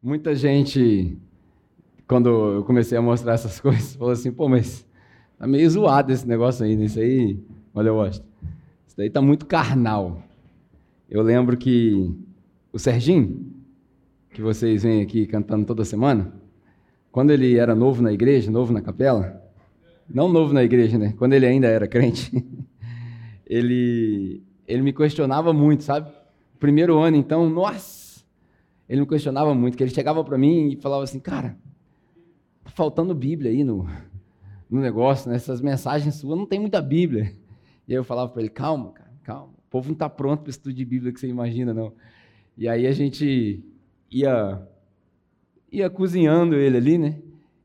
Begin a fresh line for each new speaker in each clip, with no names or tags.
Muita gente, quando eu comecei a mostrar essas coisas, falou assim: pô, mas tá meio zoado esse negócio aí, né? Isso aí, olha, eu gosto. Isso daí tá muito carnal. Eu lembro que o Serginho, que vocês vêm aqui cantando toda semana, quando ele era novo na igreja, novo na capela, não novo na igreja, né? Quando ele ainda era crente, ele, ele me questionava muito, sabe? Primeiro ano, então, nossa, ele me questionava muito, que ele chegava para mim e falava assim, cara, tá faltando Bíblia aí no, no negócio, nessas né? mensagens suas, não tem muita Bíblia. E aí eu falava para ele, calma, cara, calma, o povo não está pronto para estudo de Bíblia que você imagina, não. E aí a gente ia, ia cozinhando ele ali, né?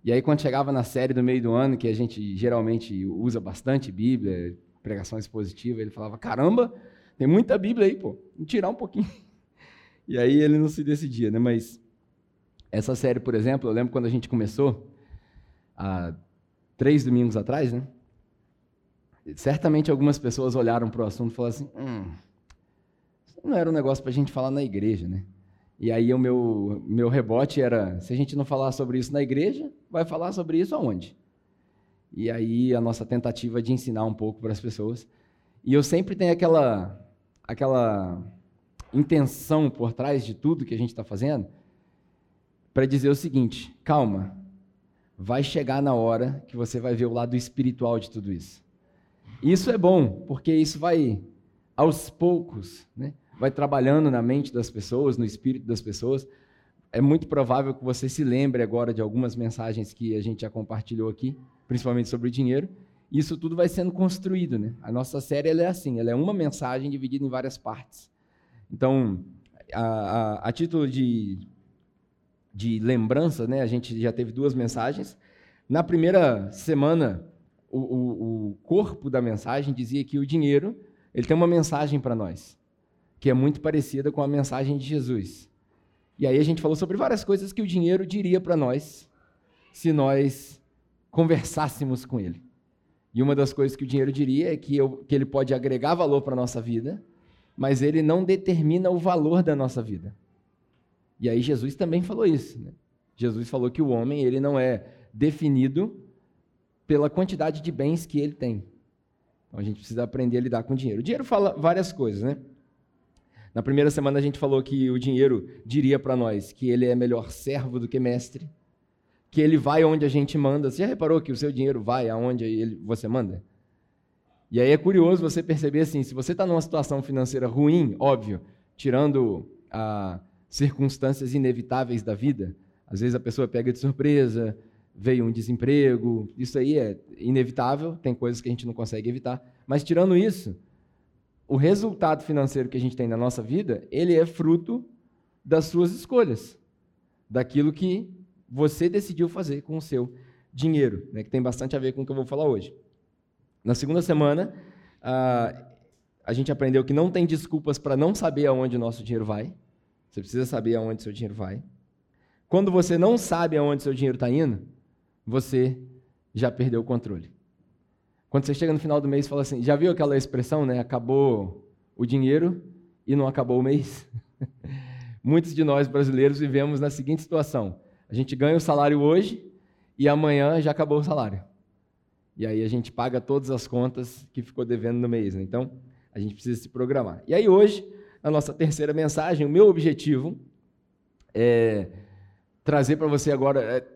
E aí, quando chegava na série do meio do ano, que a gente geralmente usa bastante Bíblia, pregação expositiva, ele falava: Caramba, tem muita Bíblia aí, pô, vou tirar um pouquinho. E aí ele não se decidia, né? Mas essa série, por exemplo, eu lembro quando a gente começou, há três domingos atrás, né? Certamente algumas pessoas olharam para o assunto e falaram assim: hum, isso não era um negócio para a gente falar na igreja, né? E aí o meu, meu rebote era, se a gente não falar sobre isso na igreja, vai falar sobre isso aonde? E aí a nossa tentativa de ensinar um pouco para as pessoas. E eu sempre tenho aquela, aquela intenção por trás de tudo que a gente está fazendo para dizer o seguinte: calma, vai chegar na hora que você vai ver o lado espiritual de tudo isso. Isso é bom, porque isso vai aos poucos, né? vai trabalhando na mente das pessoas, no espírito das pessoas. É muito provável que você se lembre agora de algumas mensagens que a gente já compartilhou aqui, principalmente sobre o dinheiro. Isso tudo vai sendo construído, né? A nossa série é assim, ela é uma mensagem dividida em várias partes. Então, a, a, a título de, de lembrança, né? A gente já teve duas mensagens. Na primeira semana, o, o, o corpo da mensagem dizia que o dinheiro ele tem uma mensagem para nós que é muito parecida com a mensagem de Jesus. E aí a gente falou sobre várias coisas que o dinheiro diria para nós se nós conversássemos com ele. E uma das coisas que o dinheiro diria é que, eu, que ele pode agregar valor para a nossa vida, mas ele não determina o valor da nossa vida. E aí Jesus também falou isso. Né? Jesus falou que o homem ele não é definido pela quantidade de bens que ele tem. Então a gente precisa aprender a lidar com o dinheiro. O dinheiro fala várias coisas, né? Na primeira semana a gente falou que o dinheiro diria para nós que ele é melhor servo do que mestre, que ele vai onde a gente manda. Você já reparou que o seu dinheiro vai aonde você manda? E aí é curioso você perceber assim, se você está numa situação financeira ruim, óbvio, tirando as circunstâncias inevitáveis da vida, às vezes a pessoa pega de surpresa, veio um desemprego, isso aí é inevitável, tem coisas que a gente não consegue evitar. Mas tirando isso, o resultado financeiro que a gente tem na nossa vida, ele é fruto das suas escolhas, daquilo que você decidiu fazer com o seu dinheiro, né, que tem bastante a ver com o que eu vou falar hoje. Na segunda semana, a, a gente aprendeu que não tem desculpas para não saber aonde nosso dinheiro vai. Você precisa saber aonde seu dinheiro vai. Quando você não sabe aonde seu dinheiro está indo, você já perdeu o controle. Quando você chega no final do mês e fala assim, já viu aquela expressão, né? Acabou o dinheiro e não acabou o mês? Muitos de nós brasileiros vivemos na seguinte situação: a gente ganha o salário hoje e amanhã já acabou o salário. E aí a gente paga todas as contas que ficou devendo no mês. Né? Então, a gente precisa se programar. E aí hoje, na nossa terceira mensagem, o meu objetivo é trazer para você agora, é,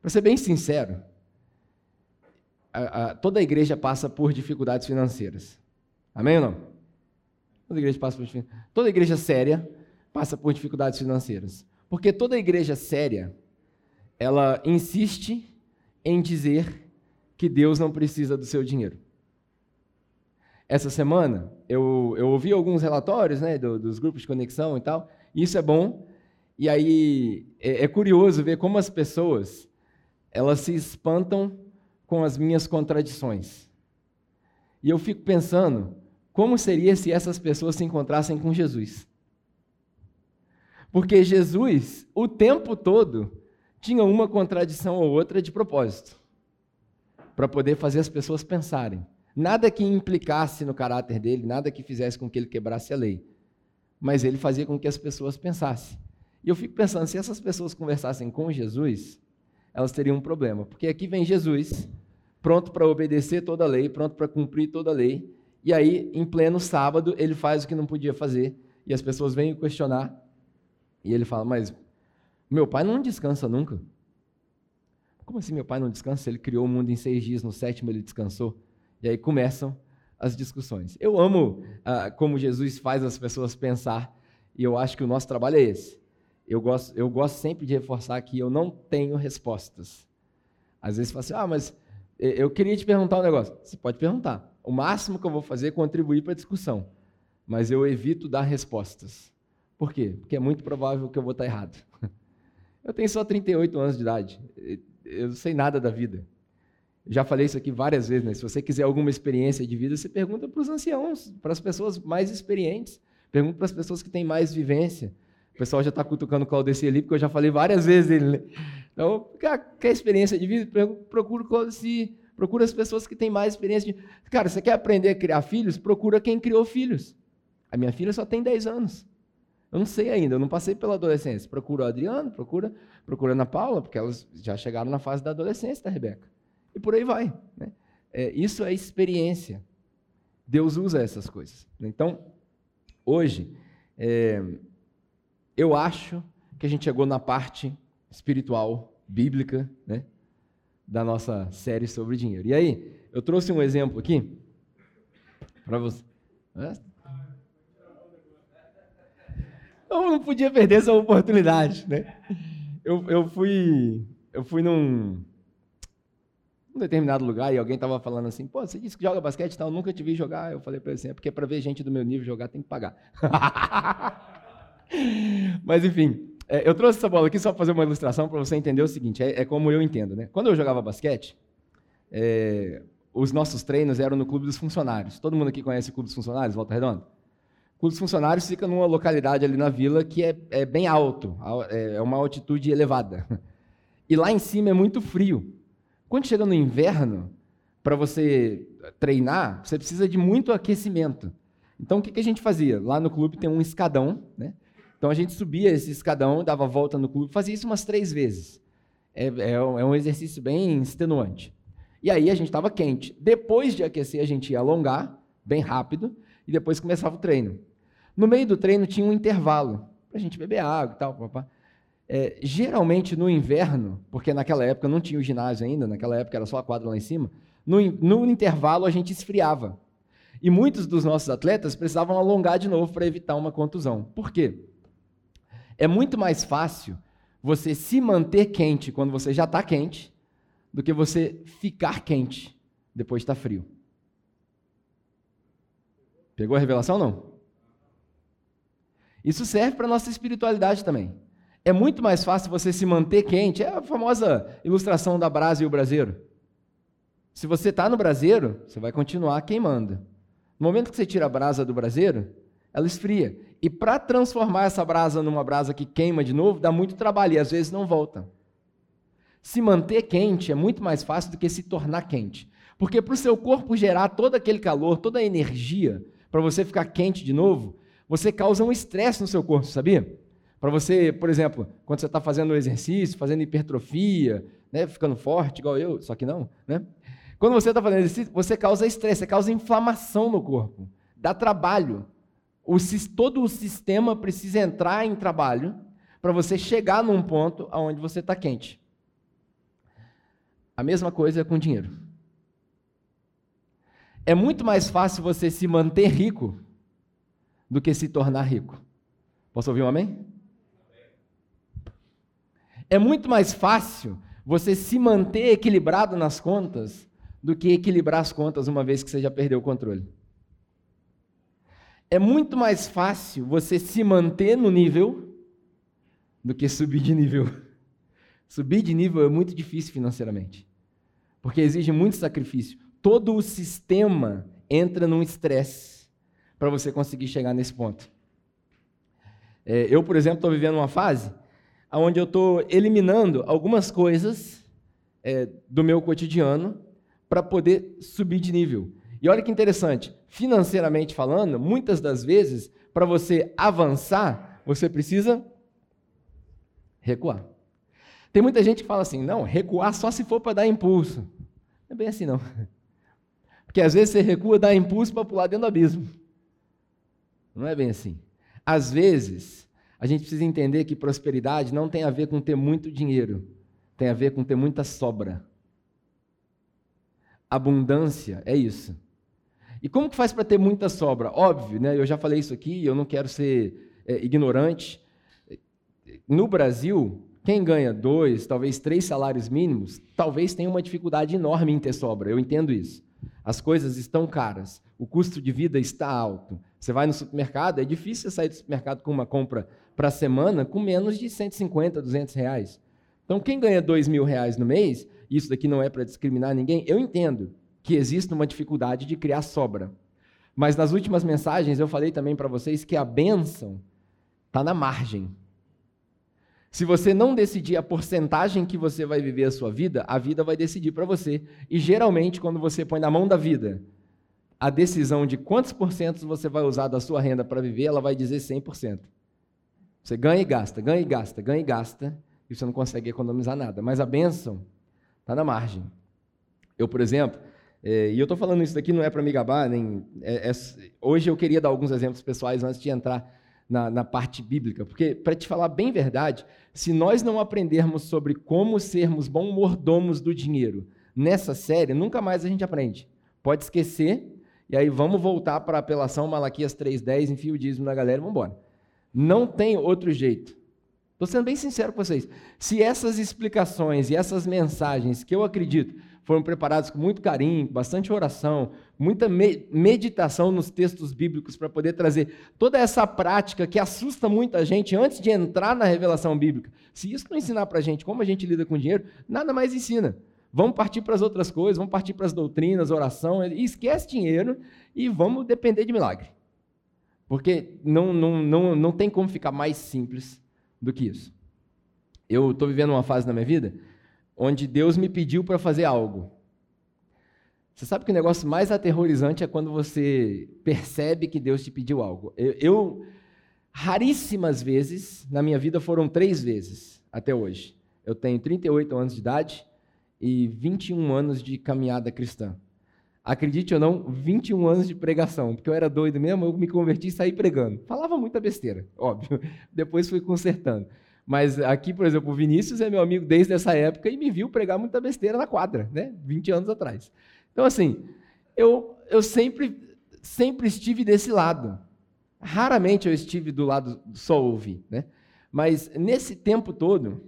para ser bem sincero, a, a, toda a igreja passa por dificuldades financeiras. Amém ou não? Toda igreja passa por Toda igreja séria passa por dificuldades financeiras. Porque toda igreja séria, ela insiste em dizer que Deus não precisa do seu dinheiro. Essa semana, eu, eu ouvi alguns relatórios né, do, dos grupos de conexão e tal, e isso é bom. E aí é, é curioso ver como as pessoas elas se espantam com as minhas contradições. E eu fico pensando, como seria se essas pessoas se encontrassem com Jesus? Porque Jesus, o tempo todo, tinha uma contradição ou outra de propósito, para poder fazer as pessoas pensarem. Nada que implicasse no caráter dele, nada que fizesse com que ele quebrasse a lei, mas ele fazia com que as pessoas pensassem. E eu fico pensando, se essas pessoas conversassem com Jesus, elas teriam um problema. Porque aqui vem Jesus, pronto para obedecer toda a lei, pronto para cumprir toda a lei, e aí, em pleno sábado, ele faz o que não podia fazer, e as pessoas vêm questionar, e ele fala: Mas meu pai não descansa nunca. Como assim meu pai não descansa? Ele criou o mundo em seis dias, no sétimo ele descansou. E aí começam as discussões. Eu amo ah, como Jesus faz as pessoas pensar, e eu acho que o nosso trabalho é esse. Eu gosto, eu gosto sempre de reforçar que eu não tenho respostas. Às vezes fala assim, ah, mas eu queria te perguntar um negócio. Você pode perguntar. O máximo que eu vou fazer é contribuir para a discussão. Mas eu evito dar respostas. Por quê? Porque é muito provável que eu vou estar errado. Eu tenho só 38 anos de idade. Eu não sei nada da vida. Já falei isso aqui várias vezes, né? Se você quiser alguma experiência de vida, você pergunta para os anciãos, para as pessoas mais experientes. Pergunta para as pessoas que têm mais vivência. O pessoal já está cutucando o Claudeci ali, porque eu já falei várias vezes ele. Né? Então, quer experiência de vida? Procura. Procura as pessoas que têm mais experiência. De... Cara, você quer aprender a criar filhos? Procura quem criou filhos. A minha filha só tem 10 anos. Eu não sei ainda, eu não passei pela adolescência. Procura o Adriano, procura, procura a Ana Paula, porque elas já chegaram na fase da adolescência da Rebeca. E por aí vai. Né? É, isso é experiência. Deus usa essas coisas. Então, hoje, é, eu acho que a gente chegou na parte espiritual, bíblica, né, da nossa série sobre dinheiro. E aí, eu trouxe um exemplo aqui para você. Eu não podia perder essa oportunidade, né? Eu, eu fui eu fui num, num determinado lugar e alguém estava falando assim, pô, você disse que joga basquete e tal, eu nunca te vi jogar. Eu falei para ele assim, é porque para ver gente do meu nível jogar tem que pagar. Mas enfim, é, eu trouxe essa bola aqui só para fazer uma ilustração para você entender o seguinte, é, é, como eu entendo, né? Quando eu jogava basquete, é, os nossos treinos eram no Clube dos Funcionários. Todo mundo aqui conhece o Clube dos Funcionários, Volta Redonda? Clube dos Funcionários fica numa localidade ali na vila que é, é bem alto, é, é uma altitude elevada. E lá em cima é muito frio. Quando chega no inverno, para você treinar, você precisa de muito aquecimento. Então, o que, que a gente fazia? Lá no clube tem um escadão, né? Então, a gente subia esse escadão, dava volta no clube, fazia isso umas três vezes. É, é, é um exercício bem extenuante. E aí a gente estava quente. Depois de aquecer, a gente ia alongar, bem rápido, e depois começava o treino. No meio do treino tinha um intervalo para a gente beber água e tal. Papá. É, geralmente no inverno, porque naquela época não tinha o ginásio ainda, naquela época era só a quadra lá em cima, no, no intervalo a gente esfriava. E muitos dos nossos atletas precisavam alongar de novo para evitar uma contusão. Por quê? É muito mais fácil você se manter quente quando você já está quente do que você ficar quente depois de estar tá frio. Pegou a revelação não? Isso serve para a nossa espiritualidade também. É muito mais fácil você se manter quente. É a famosa ilustração da brasa e o braseiro. Se você está no braseiro, você vai continuar queimando. No momento que você tira a brasa do braseiro, ela esfria. E para transformar essa brasa numa brasa que queima de novo, dá muito trabalho e às vezes não volta. Se manter quente é muito mais fácil do que se tornar quente. Porque para o seu corpo gerar todo aquele calor, toda a energia, para você ficar quente de novo, você causa um estresse no seu corpo, sabia? Para você, por exemplo, quando você está fazendo exercício, fazendo hipertrofia, né, ficando forte, igual eu, só que não, né? Quando você está fazendo exercício, você causa estresse, você causa inflamação no corpo, dá trabalho. O, todo o sistema precisa entrar em trabalho para você chegar num ponto onde você está quente. A mesma coisa com dinheiro. É muito mais fácil você se manter rico do que se tornar rico. Posso ouvir um amém? É muito mais fácil você se manter equilibrado nas contas do que equilibrar as contas uma vez que você já perdeu o controle. É muito mais fácil você se manter no nível do que subir de nível. Subir de nível é muito difícil financeiramente, porque exige muito sacrifício. Todo o sistema entra num estresse para você conseguir chegar nesse ponto. É, eu, por exemplo, estou vivendo uma fase onde eu estou eliminando algumas coisas é, do meu cotidiano para poder subir de nível. E olha que interessante, financeiramente falando, muitas das vezes, para você avançar, você precisa Recuar. Tem muita gente que fala assim: não, recuar só se for para dar impulso. Não é bem assim, não. Porque às vezes você recua, dá impulso para pular dentro do abismo. Não é bem assim. Às vezes, a gente precisa entender que prosperidade não tem a ver com ter muito dinheiro, tem a ver com ter muita sobra. Abundância é isso. E como que faz para ter muita sobra? Óbvio, né? eu já falei isso aqui, eu não quero ser é, ignorante. No Brasil, quem ganha dois, talvez três salários mínimos, talvez tenha uma dificuldade enorme em ter sobra. Eu entendo isso. As coisas estão caras, o custo de vida está alto. Você vai no supermercado, é difícil sair do supermercado com uma compra para a semana com menos de 150, 200 reais. Então, quem ganha dois mil reais no mês, isso daqui não é para discriminar ninguém, eu entendo que existe uma dificuldade de criar sobra. Mas nas últimas mensagens eu falei também para vocês que a bênção está na margem. Se você não decidir a porcentagem que você vai viver a sua vida, a vida vai decidir para você. E geralmente, quando você põe na mão da vida a decisão de quantos porcentos você vai usar da sua renda para viver, ela vai dizer 100%. Você ganha e gasta, ganha e gasta, ganha e gasta, e você não consegue economizar nada. Mas a bênção está na margem. Eu, por exemplo, é, e eu estou falando isso daqui não é para me gabar, nem, é, é, hoje eu queria dar alguns exemplos pessoais antes de entrar na, na parte bíblica, porque, para te falar bem verdade, se nós não aprendermos sobre como sermos bons mordomos do dinheiro nessa série, nunca mais a gente aprende. Pode esquecer, e aí vamos voltar para a apelação Malaquias 3.10, enfia o dízimo na galera e vamos embora. Não tem outro jeito. Estou sendo bem sincero com vocês. Se essas explicações e essas mensagens que eu acredito foram preparados com muito carinho, bastante oração, muita meditação nos textos bíblicos para poder trazer toda essa prática que assusta muita gente antes de entrar na revelação bíblica. Se isso não ensinar para a gente como a gente lida com dinheiro, nada mais ensina. Vamos partir para as outras coisas, vamos partir para as doutrinas, oração, esquece dinheiro e vamos depender de milagre. Porque não, não, não, não tem como ficar mais simples do que isso. Eu estou vivendo uma fase na minha vida onde Deus me pediu para fazer algo. Você sabe que o negócio mais aterrorizante é quando você percebe que Deus te pediu algo. Eu, eu raríssimas vezes, na minha vida foram três vezes até hoje. Eu tenho 38 anos de idade e 21 anos de caminhada cristã. Acredite ou não, 21 anos de pregação, porque eu era doido mesmo, eu me converti e saí pregando. Falava muita besteira, óbvio. Depois fui consertando. Mas aqui, por exemplo, o Vinícius é meu amigo desde essa época e me viu pregar muita besteira na quadra, né? 20 anos atrás. Então, assim, eu, eu sempre, sempre estive desse lado. Raramente eu estive do lado só ouvir, né? Mas nesse tempo todo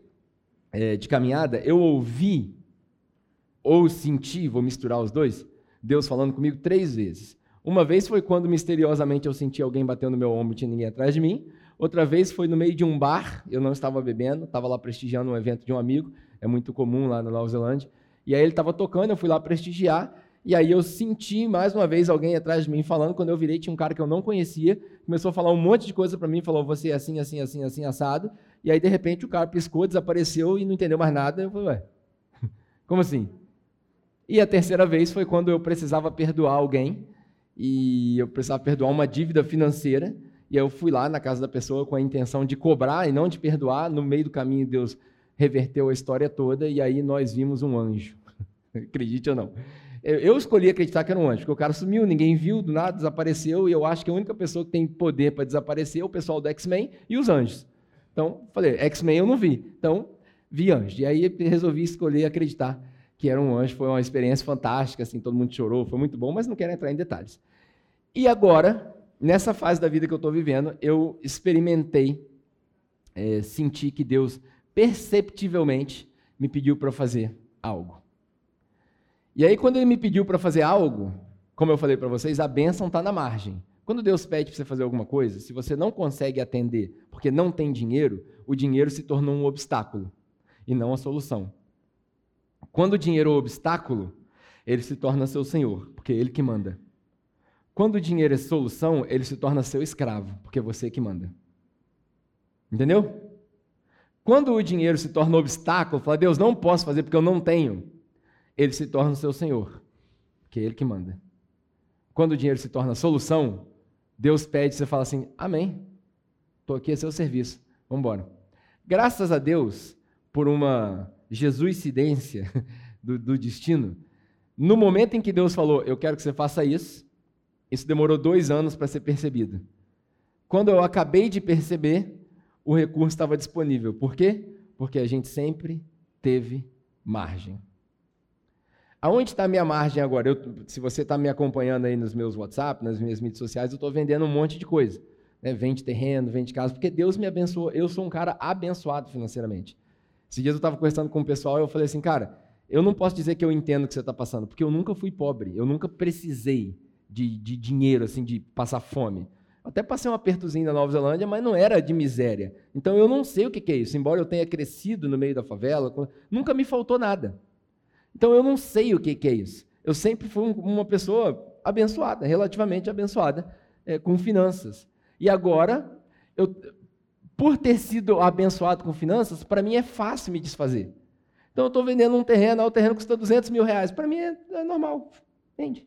é, de caminhada, eu ouvi ou senti, vou misturar os dois, Deus falando comigo três vezes. Uma vez foi quando misteriosamente eu senti alguém batendo no meu ombro e tinha ninguém atrás de mim. Outra vez foi no meio de um bar, eu não estava bebendo, estava lá prestigiando um evento de um amigo, é muito comum lá na Nova Zelândia. E aí ele estava tocando, eu fui lá prestigiar, e aí eu senti mais uma vez alguém atrás de mim falando. Quando eu virei, tinha um cara que eu não conhecia, começou a falar um monte de coisa para mim, falou: Você é assim, assim, assim, assim, assado. E aí, de repente, o cara piscou, desapareceu e não entendeu mais nada. Eu falei: Ué, como assim? E a terceira vez foi quando eu precisava perdoar alguém, e eu precisava perdoar uma dívida financeira. E eu fui lá na casa da pessoa com a intenção de cobrar e não de perdoar. No meio do caminho, Deus reverteu a história toda e aí nós vimos um anjo. Acredite ou não. Eu escolhi acreditar que era um anjo, porque o cara sumiu, ninguém viu, do nada desapareceu, e eu acho que a única pessoa que tem poder para desaparecer é o pessoal do X-Men e os anjos. Então, falei, X-Men eu não vi. Então, vi anjo. E aí resolvi escolher acreditar que era um anjo. Foi uma experiência fantástica, assim, todo mundo chorou, foi muito bom, mas não quero entrar em detalhes. E agora, nessa fase da vida que eu estou vivendo, eu experimentei é, sentir que Deus perceptivelmente me pediu para fazer algo. E aí, quando ele me pediu para fazer algo, como eu falei para vocês, a bênção está na margem. Quando Deus pede para você fazer alguma coisa, se você não consegue atender porque não tem dinheiro, o dinheiro se tornou um obstáculo e não a solução. Quando o dinheiro é um obstáculo, ele se torna seu senhor, porque é ele que manda. Quando o dinheiro é solução, ele se torna seu escravo, porque é você que manda. Entendeu? Quando o dinheiro se torna obstáculo, fala, Deus, não posso fazer porque eu não tenho, ele se torna o seu senhor, porque é ele que manda. Quando o dinheiro se torna solução, Deus pede, você fala assim, amém, estou aqui a seu serviço, vamos embora. Graças a Deus, por uma jesuicidência do, do destino, no momento em que Deus falou, eu quero que você faça isso, isso demorou dois anos para ser percebido. Quando eu acabei de perceber, o recurso estava disponível. Por quê? Porque a gente sempre teve margem. Aonde está a minha margem agora? Eu, se você está me acompanhando aí nos meus WhatsApp, nas minhas mídias sociais, eu estou vendendo um monte de coisa. Né? Vende terreno, vende casa, porque Deus me abençoou. Eu sou um cara abençoado financeiramente. Esses dias eu estava conversando com o pessoal e eu falei assim, cara, eu não posso dizer que eu entendo o que você está passando, porque eu nunca fui pobre, eu nunca precisei de, de dinheiro, assim, de passar fome. Até passei um apertozinho na Nova Zelândia, mas não era de miséria. Então eu não sei o que é isso. Embora eu tenha crescido no meio da favela, nunca me faltou nada. Então eu não sei o que é isso. Eu sempre fui uma pessoa abençoada, relativamente abençoada, é, com finanças. E agora, eu, por ter sido abençoado com finanças, para mim é fácil me desfazer. Então eu estou vendendo um terreno, o terreno custa 200 mil reais. Para mim é, é normal, vende.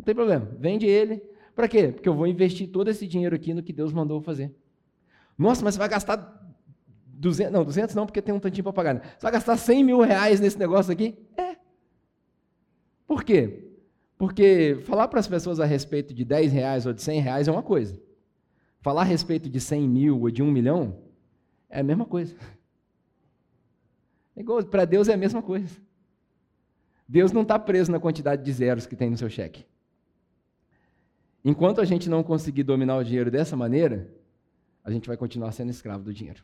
Não tem problema, vende ele, para quê? Porque eu vou investir todo esse dinheiro aqui no que Deus mandou fazer. Nossa, mas você vai gastar 200, não, 200 não, porque tem um tantinho para pagar. Né? Você vai gastar 100 mil reais nesse negócio aqui? É. Por quê? Porque falar para as pessoas a respeito de 10 reais ou de 100 reais é uma coisa. Falar a respeito de 100 mil ou de 1 milhão é a mesma coisa. É para Deus é a mesma coisa. Deus não está preso na quantidade de zeros que tem no seu cheque. Enquanto a gente não conseguir dominar o dinheiro dessa maneira, a gente vai continuar sendo escravo do dinheiro.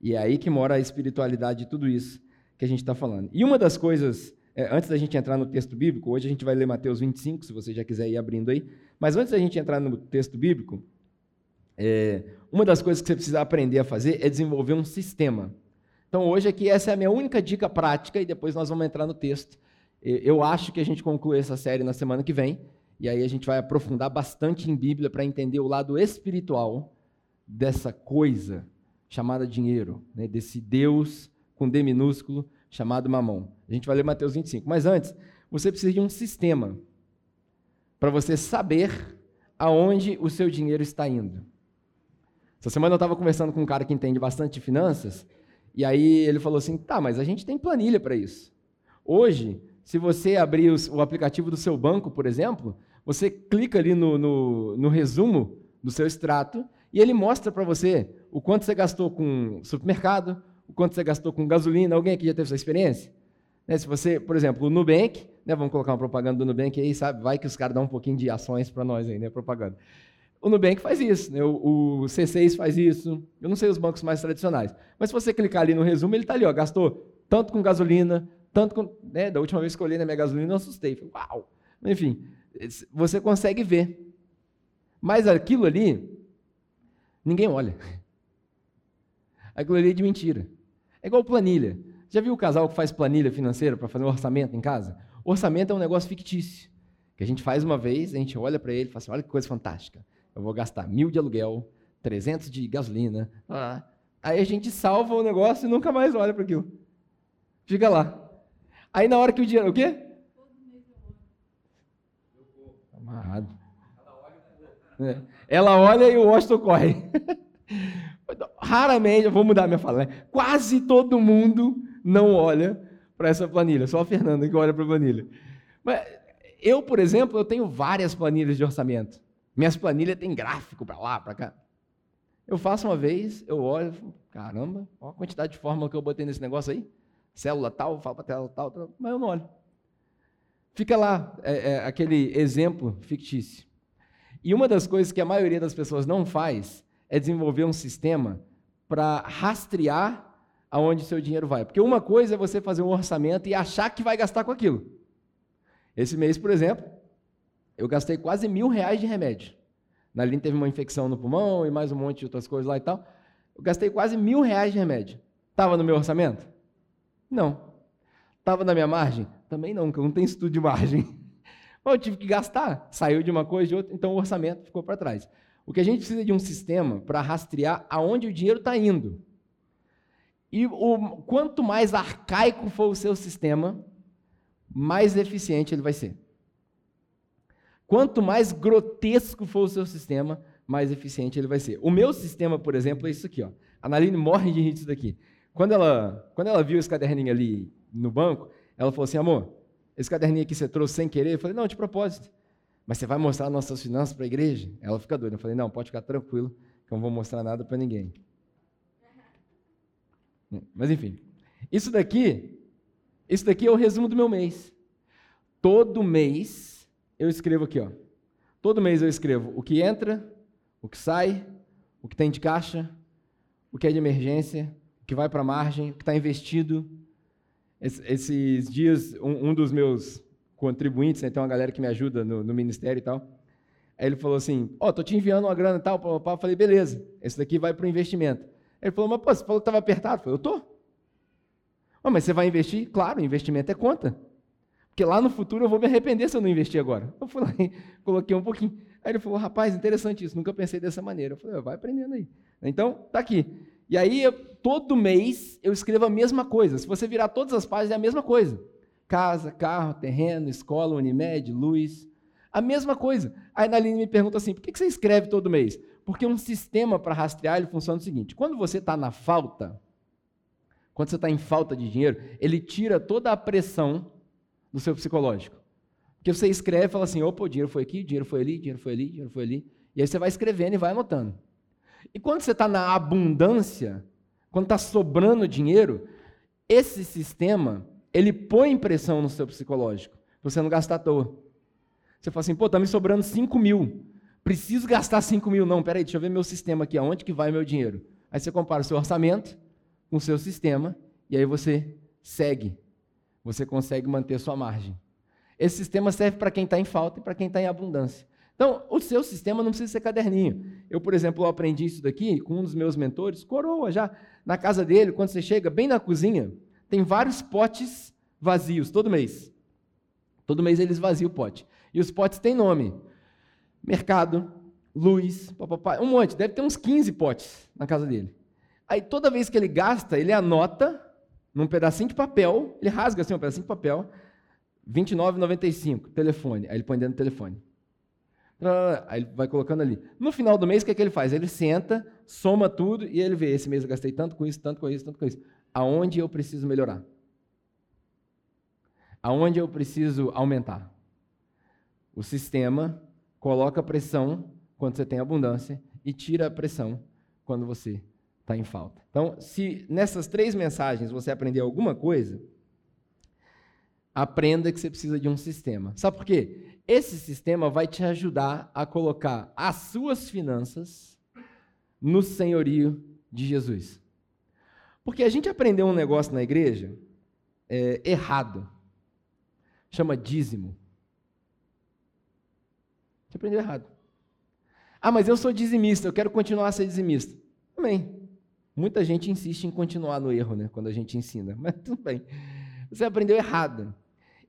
E é aí que mora a espiritualidade de tudo isso que a gente está falando. E uma das coisas, é, antes da gente entrar no texto bíblico, hoje a gente vai ler Mateus 25, se você já quiser ir abrindo aí, mas antes da gente entrar no texto bíblico, é, uma das coisas que você precisa aprender a fazer é desenvolver um sistema. Então hoje aqui essa é a minha única dica prática e depois nós vamos entrar no texto. Eu acho que a gente conclui essa série na semana que vem, e aí a gente vai aprofundar bastante em Bíblia para entender o lado espiritual dessa coisa chamada dinheiro, né? desse Deus com D minúsculo chamado mamão. A gente vai ler Mateus 25. Mas antes, você precisa de um sistema para você saber aonde o seu dinheiro está indo. Essa semana eu estava conversando com um cara que entende bastante de finanças, e aí ele falou assim: tá, mas a gente tem planilha para isso. Hoje, se você abrir o aplicativo do seu banco, por exemplo, você clica ali no, no, no resumo do seu extrato e ele mostra para você o quanto você gastou com supermercado, o quanto você gastou com gasolina. Alguém aqui já teve essa experiência? Né, se você, por exemplo, o Nubank, né, vamos colocar uma propaganda do Nubank aí, sabe? Vai que os caras dão um pouquinho de ações para nós aí, né? Propaganda. O Nubank faz isso, né? o, o, C6 faz isso. Eu não sei os bancos mais tradicionais. Mas se você clicar ali no resumo, ele está ali, ó, gastou tanto com gasolina, tanto com. Né, da última vez que eu olhei na minha gasolina, eu assustei. Falei, uau! Enfim, você consegue ver. Mas aquilo ali, ninguém olha. Aquilo ali é de mentira. É igual planilha. Já viu o casal que faz planilha financeira para fazer um orçamento em casa? Orçamento é um negócio fictício. Que a gente faz uma vez, a gente olha para ele e fala assim: olha que coisa fantástica. Eu vou gastar mil de aluguel, 300 de gasolina. Ah. Aí a gente salva o negócio e nunca mais olha para aquilo. Fica lá. Aí na hora que o dinheiro. O quê? Amarrado. É. Ela olha e o Washington corre. Raramente, eu vou mudar minha fala, né? quase todo mundo não olha para essa planilha, só a Fernanda que olha para a planilha. Mas eu, por exemplo, eu tenho várias planilhas de orçamento. Minhas planilhas têm gráfico para lá, para cá. Eu faço uma vez, eu olho, caramba, olha a quantidade de fórmula que eu botei nesse negócio aí. Célula tal, fala para tela tal, tal, mas eu não olho. Fica lá é, é, aquele exemplo fictício. E uma das coisas que a maioria das pessoas não faz é desenvolver um sistema para rastrear aonde seu dinheiro vai. Porque uma coisa é você fazer um orçamento e achar que vai gastar com aquilo. Esse mês, por exemplo, eu gastei quase mil reais de remédio. Na linha teve uma infecção no pulmão e mais um monte de outras coisas lá e tal. Eu gastei quase mil reais de remédio. Estava no meu orçamento? Não. Estava na minha margem? Também não, porque eu não tenho estudo de margem. Mas eu tive que gastar, saiu de uma coisa de outra, então o orçamento ficou para trás. O que a gente precisa de um sistema para rastrear aonde o dinheiro está indo. E o, quanto mais arcaico for o seu sistema, mais eficiente ele vai ser. Quanto mais grotesco for o seu sistema, mais eficiente ele vai ser. O meu sistema, por exemplo, é isso aqui. Ó. A morre de rir disso daqui. Quando ela, quando ela viu esse caderninho ali no banco, ela falou assim: amor, esse caderninho aqui você trouxe sem querer? Eu falei: não, de propósito. Mas você vai mostrar nossas finanças para a igreja? Ela fica doida. Eu falei: não, pode ficar tranquilo, que eu não vou mostrar nada para ninguém. Mas enfim, isso daqui, isso daqui é o resumo do meu mês. Todo mês eu escrevo aqui, ó. Todo mês eu escrevo o que entra, o que sai, o que tem de caixa, o que é de emergência, que vai para a margem, que está investido. esses dias, um, um, dos meus contribuintes, né, tem uma galera que me ajuda no, no ministério e tal, aí ele falou assim, ó, oh, tô te enviando uma grana e tal, eu falei, beleza, esse daqui vai para o investimento. Ele falou, mas pô, você falou que estava apertado. Eu falei, eu tô. Oh, mas você vai investir? Claro, investimento é conta. Porque lá no futuro eu vou me arrepender se eu não investir agora. Eu fui lá e coloquei um pouquinho. Aí ele falou, rapaz, interessante isso, nunca pensei dessa maneira. Eu falei, vai aprendendo aí. Então, tá aqui. E aí, eu, todo mês, eu escrevo a mesma coisa. Se você virar todas as páginas, é a mesma coisa. Casa, carro, terreno, escola, Unimed, luz. A mesma coisa. Aí a me pergunta assim, por que você escreve todo mês? Porque um sistema para rastrear, ele funciona o seguinte. Quando você está na falta, quando você está em falta de dinheiro, ele tira toda a pressão do seu psicológico. Porque você escreve e fala assim, opa, o dinheiro foi aqui, dinheiro foi ali, dinheiro foi ali, dinheiro foi ali. E aí você vai escrevendo e vai anotando. E quando você está na abundância, quando está sobrando dinheiro, esse sistema, ele põe pressão no seu psicológico, você não gastar à toa. Você fala assim, pô, está me sobrando 5 mil, preciso gastar 5 mil. Não, peraí, deixa eu ver meu sistema aqui, aonde que vai meu dinheiro? Aí você compara o seu orçamento com o seu sistema, e aí você segue, você consegue manter sua margem. Esse sistema serve para quem está em falta e para quem está em abundância. Então, o seu sistema não precisa ser caderninho. Eu, por exemplo, aprendi isso daqui com um dos meus mentores, coroa já, na casa dele, quando você chega bem na cozinha, tem vários potes vazios todo mês. Todo mês eles vaziam o pote. E os potes têm nome. Mercado, luz, papapá, um monte. Deve ter uns 15 potes na casa dele. Aí toda vez que ele gasta, ele anota num pedacinho de papel, ele rasga assim um pedacinho de papel, 29,95, telefone. Aí ele põe dentro do telefone. Aí ele vai colocando ali. No final do mês, o que, é que ele faz? Ele senta, soma tudo e ele vê: esse mês eu gastei tanto com isso, tanto com isso, tanto com isso. Aonde eu preciso melhorar? Aonde eu preciso aumentar? O sistema coloca pressão quando você tem abundância e tira a pressão quando você está em falta. Então, se nessas três mensagens você aprender alguma coisa, aprenda que você precisa de um sistema. Sabe por quê? Esse sistema vai te ajudar a colocar as suas finanças no senhorio de Jesus. Porque a gente aprendeu um negócio na igreja é, errado. Chama dízimo. Você aprendeu errado. Ah, mas eu sou dizimista, eu quero continuar a ser dizimista. Amém. Muita gente insiste em continuar no erro, né? Quando a gente ensina. Mas tudo bem. Você aprendeu errado.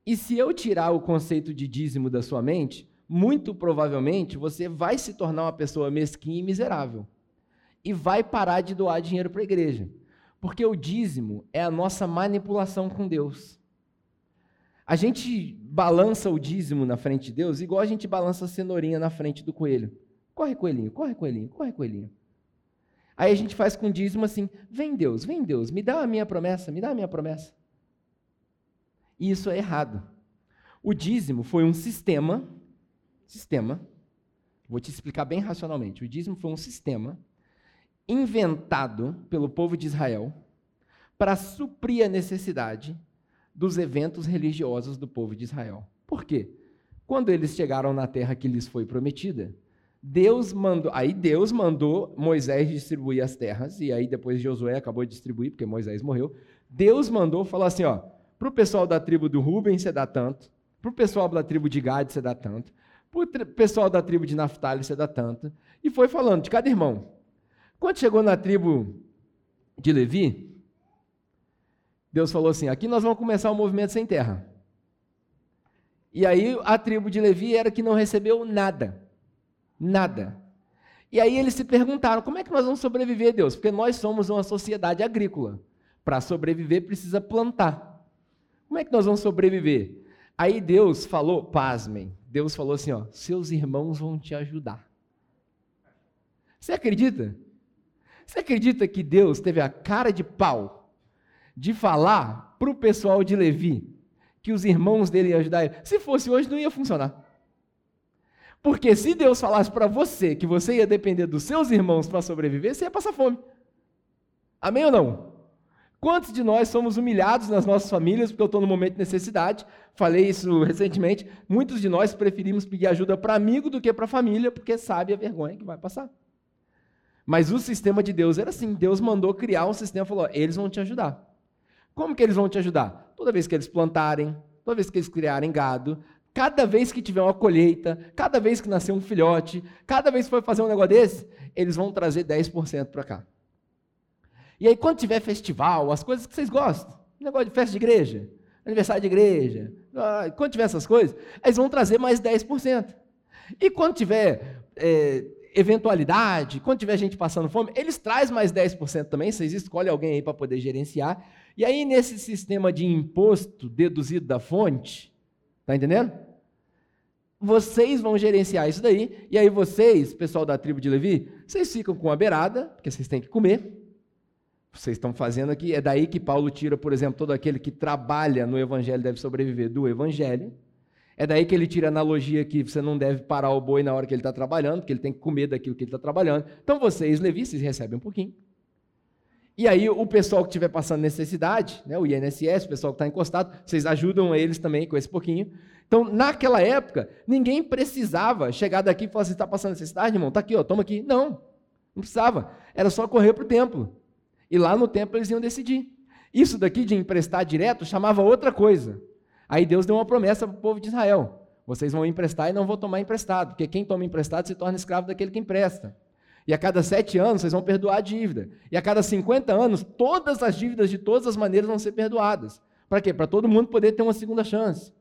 E se eu tirar o conceito de dízimo da sua mente, muito provavelmente você vai se tornar uma pessoa mesquinha e miserável. E vai parar de doar dinheiro para a igreja. Porque o dízimo é a nossa manipulação com Deus. A gente balança o dízimo na frente de Deus igual a gente balança a cenourinha na frente do coelho. Corre, coelhinho, corre, coelhinho, corre, coelhinho. Aí a gente faz com o dízimo assim: vem Deus, vem Deus, me dá a minha promessa, me dá a minha promessa. E isso é errado. O dízimo foi um sistema, sistema, vou te explicar bem racionalmente. O dízimo foi um sistema inventado pelo povo de Israel para suprir a necessidade dos eventos religiosos do povo de Israel. Por quê? Quando eles chegaram na terra que lhes foi prometida, Deus mandou, aí Deus mandou Moisés distribuir as terras, e aí depois Josué acabou de distribuir, porque Moisés morreu. Deus mandou falar assim: ó, para o pessoal da tribo do Ruben você dá tanto. Para o pessoal da tribo de Gad você dá tanto. Para o pessoal da tribo de Naphtali você dá tanto. E foi falando de cada irmão. Quando chegou na tribo de Levi, Deus falou assim: aqui nós vamos começar o um movimento sem terra. E aí a tribo de Levi era que não recebeu nada. Nada. E aí eles se perguntaram: como é que nós vamos sobreviver, Deus? Porque nós somos uma sociedade agrícola. Para sobreviver precisa plantar. Como é que nós vamos sobreviver? Aí Deus falou, pasmem, Deus falou assim: ó, seus irmãos vão te ajudar. Você acredita? Você acredita que Deus teve a cara de pau de falar para o pessoal de Levi que os irmãos dele iam ajudar ele? Se fosse hoje, não ia funcionar. Porque se Deus falasse para você que você ia depender dos seus irmãos para sobreviver, você ia passar fome. Amém ou não? Quantos de nós somos humilhados nas nossas famílias porque eu estou no momento de necessidade? Falei isso recentemente. Muitos de nós preferimos pedir ajuda para amigo do que para família, porque sabe a vergonha que vai passar. Mas o sistema de Deus era assim: Deus mandou criar um sistema e falou: eles vão te ajudar. Como que eles vão te ajudar? Toda vez que eles plantarem, toda vez que eles criarem gado, cada vez que tiver uma colheita, cada vez que nascer um filhote, cada vez que for fazer um negócio desse, eles vão trazer 10% para cá. E aí, quando tiver festival, as coisas que vocês gostam, negócio de festa de igreja, aniversário de igreja, quando tiver essas coisas, eles vão trazer mais 10%. E quando tiver é, eventualidade, quando tiver gente passando fome, eles trazem mais 10% também, vocês escolhem alguém aí para poder gerenciar. E aí, nesse sistema de imposto deduzido da fonte, tá entendendo? Vocês vão gerenciar isso daí, e aí vocês, pessoal da tribo de Levi, vocês ficam com a beirada, porque vocês têm que comer, vocês estão fazendo aqui. É daí que Paulo tira, por exemplo, todo aquele que trabalha no evangelho deve sobreviver do evangelho. É daí que ele tira a analogia que você não deve parar o boi na hora que ele está trabalhando, porque ele tem que comer daquilo que ele está trabalhando. Então vocês, levistas, recebem um pouquinho. E aí o pessoal que estiver passando necessidade, né, o INSS, o pessoal que está encostado, vocês ajudam eles também com esse pouquinho. Então, naquela época, ninguém precisava chegar daqui e falar assim, está passando necessidade, irmão? Está aqui, ó, toma aqui. Não, não precisava. Era só correr para o templo. E lá no templo eles iam decidir. Isso daqui de emprestar direto chamava outra coisa. Aí Deus deu uma promessa para o povo de Israel: vocês vão emprestar e não vão tomar emprestado, porque quem toma emprestado se torna escravo daquele que empresta. E a cada sete anos vocês vão perdoar a dívida. E a cada 50 anos, todas as dívidas de todas as maneiras vão ser perdoadas. Para quê? Para todo mundo poder ter uma segunda chance.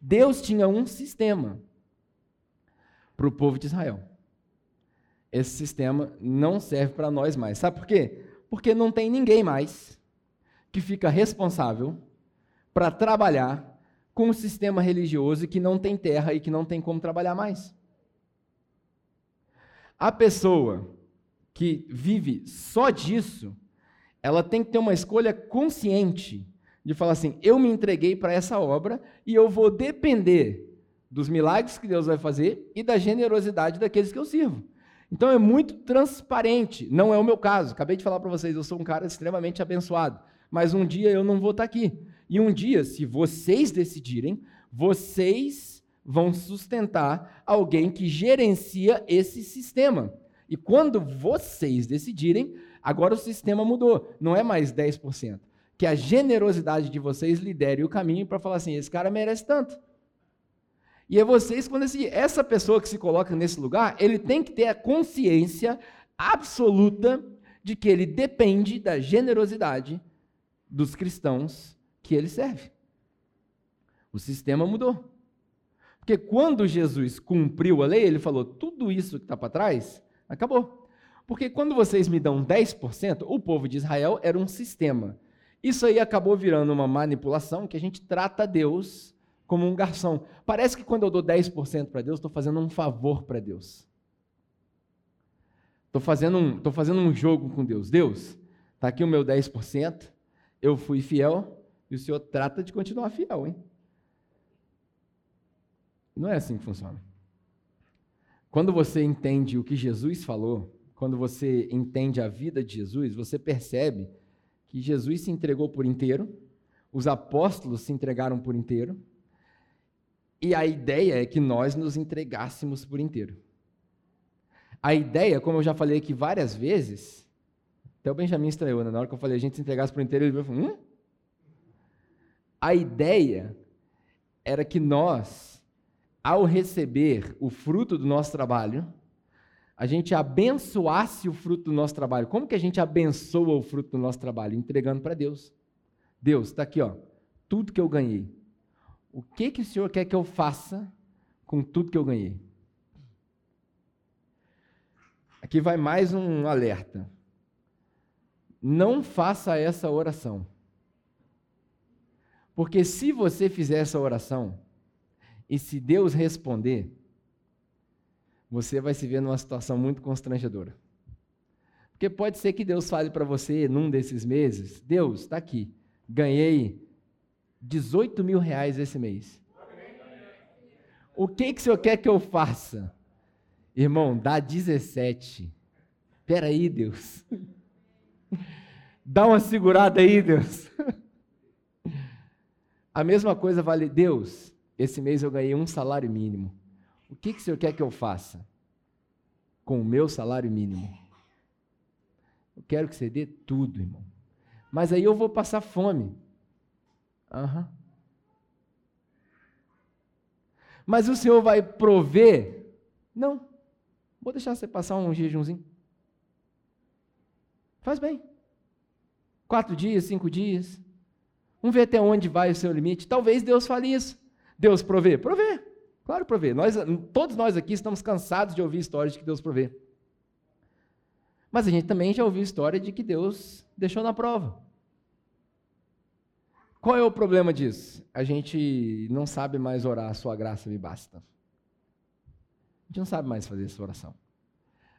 Deus tinha um sistema para o povo de Israel. Esse sistema não serve para nós mais. Sabe por quê? Porque não tem ninguém mais que fica responsável para trabalhar com um sistema religioso que não tem terra e que não tem como trabalhar mais. A pessoa que vive só disso, ela tem que ter uma escolha consciente de falar assim: eu me entreguei para essa obra e eu vou depender dos milagres que Deus vai fazer e da generosidade daqueles que eu sirvo. Então é muito transparente. Não é o meu caso. Acabei de falar para vocês, eu sou um cara extremamente abençoado. Mas um dia eu não vou estar tá aqui. E um dia, se vocês decidirem, vocês vão sustentar alguém que gerencia esse sistema. E quando vocês decidirem, agora o sistema mudou. Não é mais 10%. Que a generosidade de vocês lidere o caminho para falar assim: esse cara merece tanto. E é vocês, quando esse, essa pessoa que se coloca nesse lugar, ele tem que ter a consciência absoluta de que ele depende da generosidade dos cristãos que ele serve. O sistema mudou. Porque quando Jesus cumpriu a lei, ele falou: tudo isso que está para trás, acabou. Porque quando vocês me dão 10%, o povo de Israel era um sistema. Isso aí acabou virando uma manipulação que a gente trata Deus como um garçom. Parece que quando eu dou 10% para Deus, estou fazendo um favor para Deus. Estou fazendo, um, fazendo um jogo com Deus. Deus, está aqui o meu 10%, eu fui fiel e o Senhor trata de continuar fiel, hein? Não é assim que funciona. Quando você entende o que Jesus falou, quando você entende a vida de Jesus, você percebe que Jesus se entregou por inteiro, os apóstolos se entregaram por inteiro, e a ideia é que nós nos entregássemos por inteiro. A ideia, como eu já falei aqui várias vezes, até o Benjamin estranhou, né? na hora que eu falei a gente se entregasse por inteiro, ele falou, hum? A ideia era que nós, ao receber o fruto do nosso trabalho, a gente abençoasse o fruto do nosso trabalho. Como que a gente abençoa o fruto do nosso trabalho? Entregando para Deus. Deus, está aqui, ó, tudo que eu ganhei o que, que o Senhor quer que eu faça com tudo que eu ganhei? Aqui vai mais um alerta. Não faça essa oração. Porque se você fizer essa oração, e se Deus responder, você vai se ver numa situação muito constrangedora. Porque pode ser que Deus fale para você num desses meses: Deus, está aqui, ganhei 18 mil reais esse mês. O que, que o Senhor quer que eu faça? Irmão, dá 17. Espera aí, Deus. Dá uma segurada aí, Deus. A mesma coisa vale, Deus, esse mês eu ganhei um salário mínimo. O que, que o Senhor quer que eu faça com o meu salário mínimo? Eu quero que você dê tudo, irmão. Mas aí eu vou passar fome. Uhum. Mas o Senhor vai prover? Não. Vou deixar você passar um jejumzinho. Faz bem. Quatro dias, cinco dias. Vamos ver até onde vai o seu limite. Talvez Deus fale isso. Deus provê? Provê. Claro, provê. Nós, todos nós aqui estamos cansados de ouvir histórias de que Deus provê. Mas a gente também já ouviu história de que Deus deixou na prova. Qual é o problema disso? A gente não sabe mais orar, sua graça me basta. A gente não sabe mais fazer essa oração.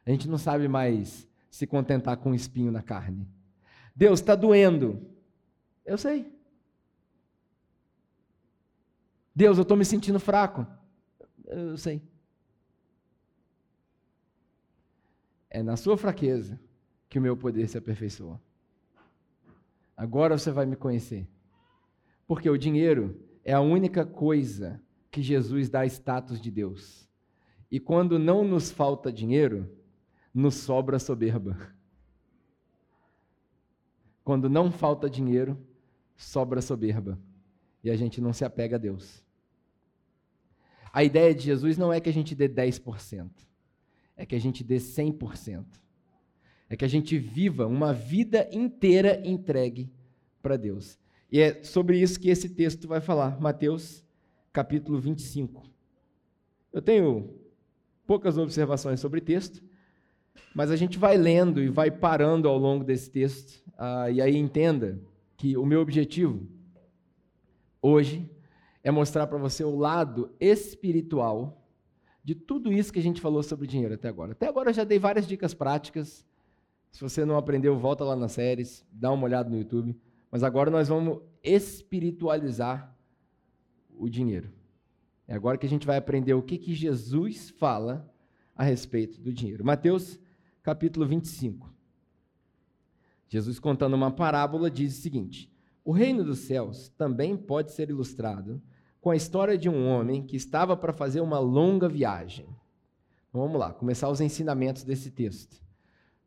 A gente não sabe mais se contentar com um espinho na carne. Deus está doendo. Eu sei. Deus, eu estou me sentindo fraco. Eu sei. É na sua fraqueza que o meu poder se aperfeiçoa. Agora você vai me conhecer. Porque o dinheiro é a única coisa que Jesus dá status de Deus. E quando não nos falta dinheiro, nos sobra soberba. Quando não falta dinheiro, sobra soberba. E a gente não se apega a Deus. A ideia de Jesus não é que a gente dê 10% é que a gente dê 100%. É que a gente viva uma vida inteira entregue para Deus. E é sobre isso que esse texto vai falar, Mateus capítulo 25. Eu tenho poucas observações sobre o texto, mas a gente vai lendo e vai parando ao longo desse texto, ah, e aí entenda que o meu objetivo hoje é mostrar para você o lado espiritual de tudo isso que a gente falou sobre dinheiro até agora. Até agora eu já dei várias dicas práticas. Se você não aprendeu, volta lá nas séries, dá uma olhada no YouTube. Mas agora nós vamos espiritualizar o dinheiro. É agora que a gente vai aprender o que, que Jesus fala a respeito do dinheiro. Mateus capítulo 25. Jesus contando uma parábola diz o seguinte: O reino dos céus também pode ser ilustrado com a história de um homem que estava para fazer uma longa viagem. Então, vamos lá, começar os ensinamentos desse texto.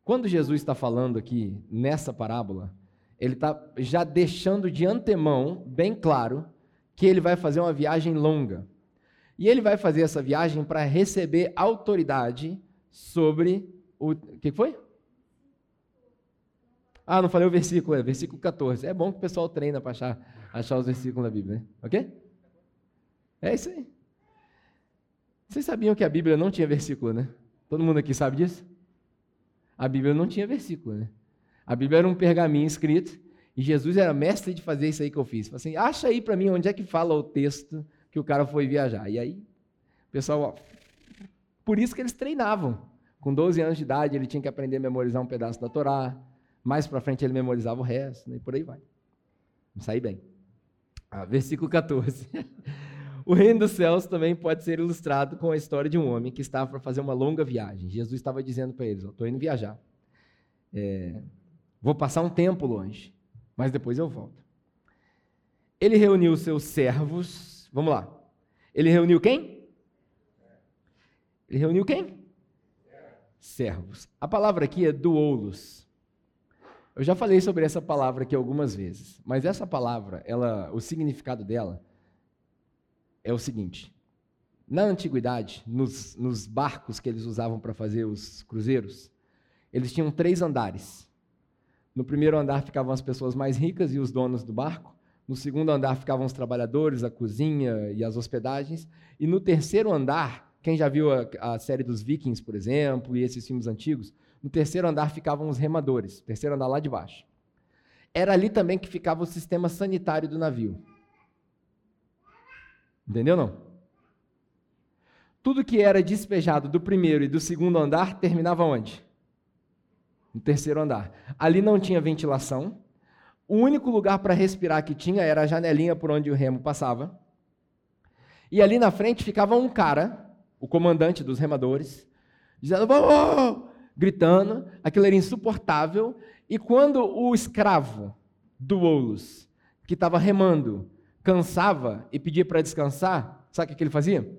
Quando Jesus está falando aqui nessa parábola, ele está já deixando de antemão bem claro que ele vai fazer uma viagem longa. E ele vai fazer essa viagem para receber autoridade sobre o. O que foi? Ah, não falei o versículo, é versículo 14. É bom que o pessoal treina para achar, achar os versículos da Bíblia, né? ok? É isso aí. Vocês sabiam que a Bíblia não tinha versículo, né? Todo mundo aqui sabe disso? A Bíblia não tinha versículo, né? A Bíblia era um pergaminho escrito e Jesus era mestre de fazer isso aí que eu fiz. Falei assim, acha aí para mim onde é que fala o texto que o cara foi viajar. E aí, o pessoal, ó, por isso que eles treinavam. Com 12 anos de idade, ele tinha que aprender a memorizar um pedaço da Torá. Mais para frente, ele memorizava o resto, né? e por aí vai. Saí bem. Ah, versículo 14. O reino dos céus também pode ser ilustrado com a história de um homem que estava para fazer uma longa viagem. Jesus estava dizendo para eles: Estou indo viajar. É, vou passar um tempo longe, mas depois eu volto. Ele reuniu seus servos. Vamos lá. Ele reuniu quem? Ele reuniu quem? Servos. A palavra aqui é doulos. Eu já falei sobre essa palavra aqui algumas vezes, mas essa palavra, ela, o significado dela é o seguinte: na antiguidade, nos, nos barcos que eles usavam para fazer os cruzeiros, eles tinham três andares. No primeiro andar ficavam as pessoas mais ricas e os donos do barco. No segundo andar ficavam os trabalhadores, a cozinha e as hospedagens. E no terceiro andar, quem já viu a, a, série dos Vikings, por exemplo, e esses filmes antigos, no terceiro andar ficavam os remadores, terceiro andar lá de baixo. Era ali também que ficava o sistema sanitário do navio. Entendeu não? Tudo que era despejado do primeiro e do segundo andar terminava onde? No terceiro andar. Ali não tinha ventilação. O único lugar para respirar que tinha era a janelinha por onde o remo passava. E ali na frente ficava um cara, o comandante dos remadores, dizendo: Vamos! gritando, aquilo era insuportável. E quando o escravo do Oulos, que estava remando, cansava e pedia para descansar, sabe o que ele fazia?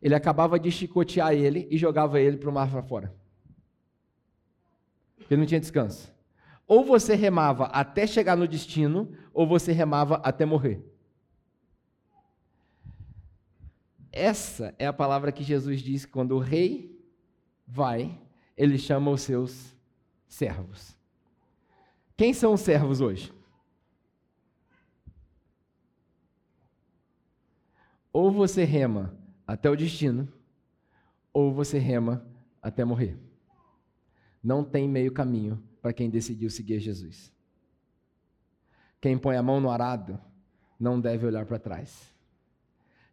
Ele acabava de chicotear ele e jogava ele para o mar para fora. Ele não tinha descanso. Ou você remava até chegar no destino, ou você remava até morrer. Essa é a palavra que Jesus diz quando o rei vai, ele chama os seus servos. Quem são os servos hoje? Ou você rema até o destino, ou você rema até morrer. Não tem meio caminho para quem decidiu seguir Jesus. Quem põe a mão no arado não deve olhar para trás.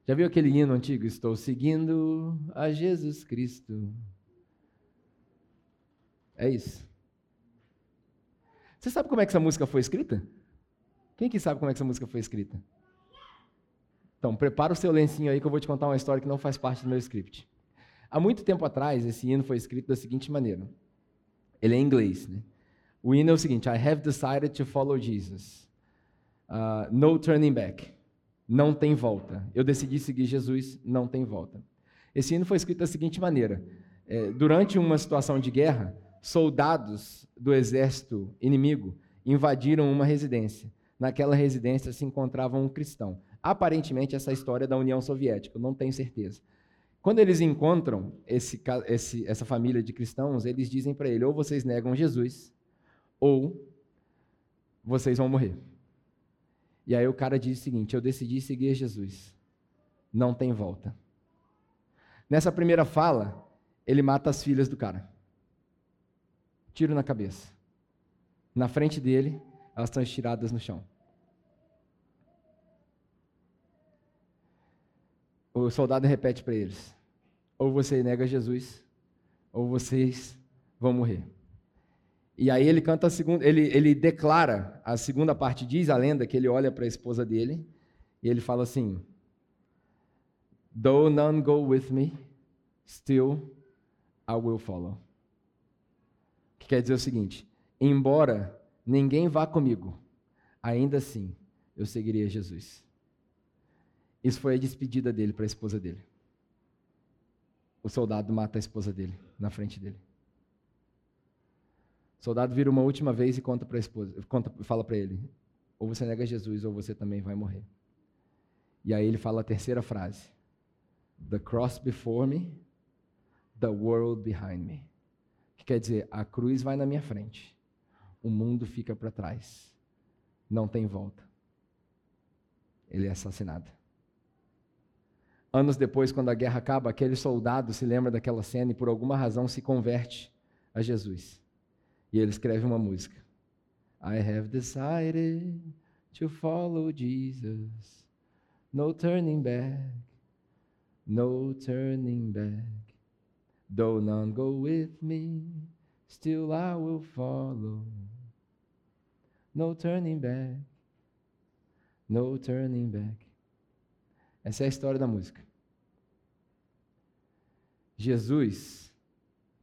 Já viu aquele hino antigo? Estou seguindo a Jesus Cristo. É isso. Você sabe como é que essa música foi escrita? Quem que sabe como é que essa música foi escrita? Então, prepara o seu lencinho aí que eu vou te contar uma história que não faz parte do meu script. Há muito tempo atrás, esse hino foi escrito da seguinte maneira. Ele é em inglês, né? O hino é o seguinte: I have decided to follow Jesus. Uh, no turning back. Não tem volta. Eu decidi seguir Jesus, não tem volta. Esse hino foi escrito da seguinte maneira: é, durante uma situação de guerra, soldados do exército inimigo invadiram uma residência. Naquela residência se encontrava um cristão. Aparentemente, essa história é da União Soviética, eu não tenho certeza. Quando eles encontram esse, esse, essa família de cristãos, eles dizem para ele: ou vocês negam Jesus, ou vocês vão morrer. E aí o cara diz o seguinte: eu decidi seguir Jesus, não tem volta. Nessa primeira fala, ele mata as filhas do cara tiro na cabeça. Na frente dele, elas estão estiradas no chão. O soldado repete para eles: ou você nega Jesus, ou vocês vão morrer. E aí ele canta a segunda, ele, ele declara a segunda parte, diz a lenda que ele olha para a esposa dele e ele fala assim: Though none go with me, still I will follow que quer dizer o seguinte: embora ninguém vá comigo, ainda assim eu seguiria Jesus. Isso foi a despedida dele para a esposa dele. O soldado mata a esposa dele na frente dele. O soldado vira uma última vez e conta para a esposa, conta, fala para ele: ou você nega Jesus ou você também vai morrer. E aí ele fala a terceira frase: The cross before me, the world behind me que quer dizer, a cruz vai na minha frente, o mundo fica para trás, não tem volta. Ele é assassinado. Anos depois, quando a guerra acaba, aquele soldado se lembra daquela cena e por alguma razão se converte a Jesus. E ele escreve uma música. I have decided to follow Jesus. No turning back. No turning back. Though none go with me, still I will follow. No turning back. No turning back. Essa é a história da música. Jesus,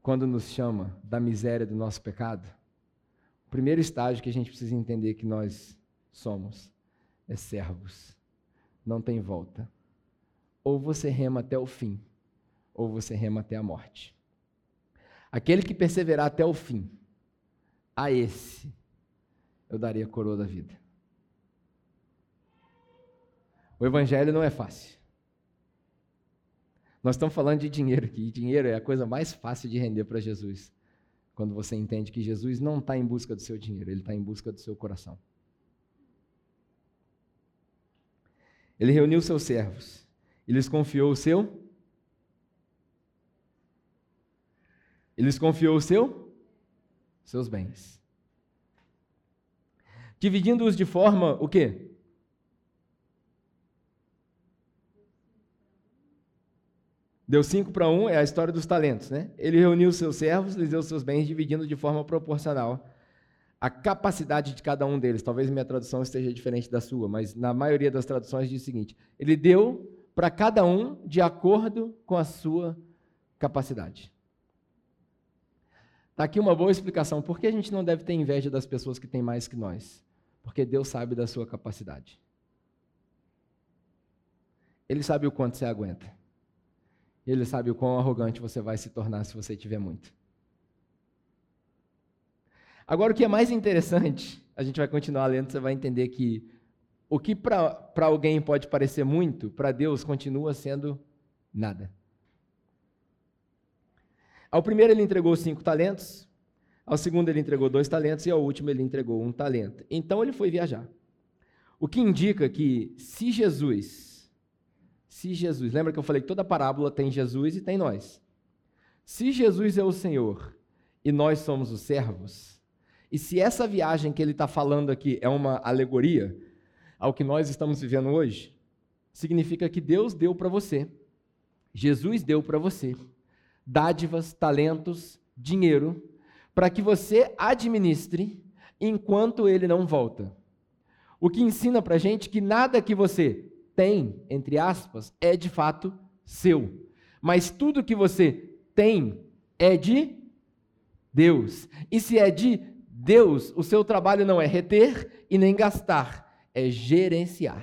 quando nos chama da miséria do nosso pecado, o primeiro estágio que a gente precisa entender que nós somos é servos. Não tem volta. Ou você rema até o fim, ou você rema até a morte. Aquele que perseverar até o fim, a esse eu daria a coroa da vida. O evangelho não é fácil. Nós estamos falando de dinheiro aqui, e dinheiro é a coisa mais fácil de render para Jesus. Quando você entende que Jesus não está em busca do seu dinheiro, ele está em busca do seu coração. Ele reuniu seus servos e lhes confiou o seu Ele lhes confiou o seu, seus bens. Dividindo-os de forma o quê? Deu cinco para um, é a história dos talentos, né? Ele reuniu seus servos, lhes deu seus bens, dividindo de forma proporcional a capacidade de cada um deles. Talvez minha tradução esteja diferente da sua, mas na maioria das traduções diz o seguinte: Ele deu para cada um de acordo com a sua capacidade. Está aqui uma boa explicação. Por que a gente não deve ter inveja das pessoas que têm mais que nós? Porque Deus sabe da sua capacidade. Ele sabe o quanto você aguenta. Ele sabe o quão arrogante você vai se tornar se você tiver muito. Agora, o que é mais interessante, a gente vai continuar lendo, você vai entender que o que para alguém pode parecer muito, para Deus continua sendo nada. Ao primeiro ele entregou cinco talentos, ao segundo ele entregou dois talentos e ao último ele entregou um talento. Então ele foi viajar. O que indica que se Jesus, se Jesus, lembra que eu falei que toda parábola tem Jesus e tem nós. Se Jesus é o Senhor e nós somos os servos, e se essa viagem que ele está falando aqui é uma alegoria ao que nós estamos vivendo hoje, significa que Deus deu para você, Jesus deu para você dádivas, talentos, dinheiro, para que você administre enquanto ele não volta. O que ensina para gente que nada que você tem, entre aspas, é de fato seu. Mas tudo que você tem é de Deus. E se é de Deus, o seu trabalho não é reter e nem gastar, é gerenciar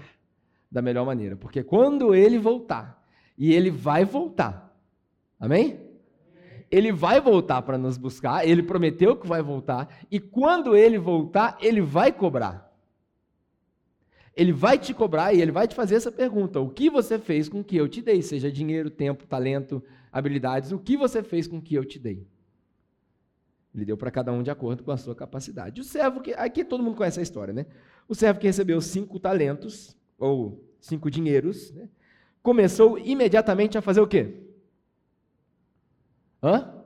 da melhor maneira. Porque quando ele voltar, e ele vai voltar, amém? ele vai voltar para nos buscar, ele prometeu que vai voltar, e quando ele voltar, ele vai cobrar. Ele vai te cobrar e ele vai te fazer essa pergunta: o que você fez com que eu te dei? Seja dinheiro, tempo, talento, habilidades, o que você fez com que eu te dei? Ele deu para cada um de acordo com a sua capacidade. O servo que. Aqui todo mundo conhece a história, né? O servo que recebeu cinco talentos, ou cinco dinheiros, né? começou imediatamente a fazer o quê? Hã?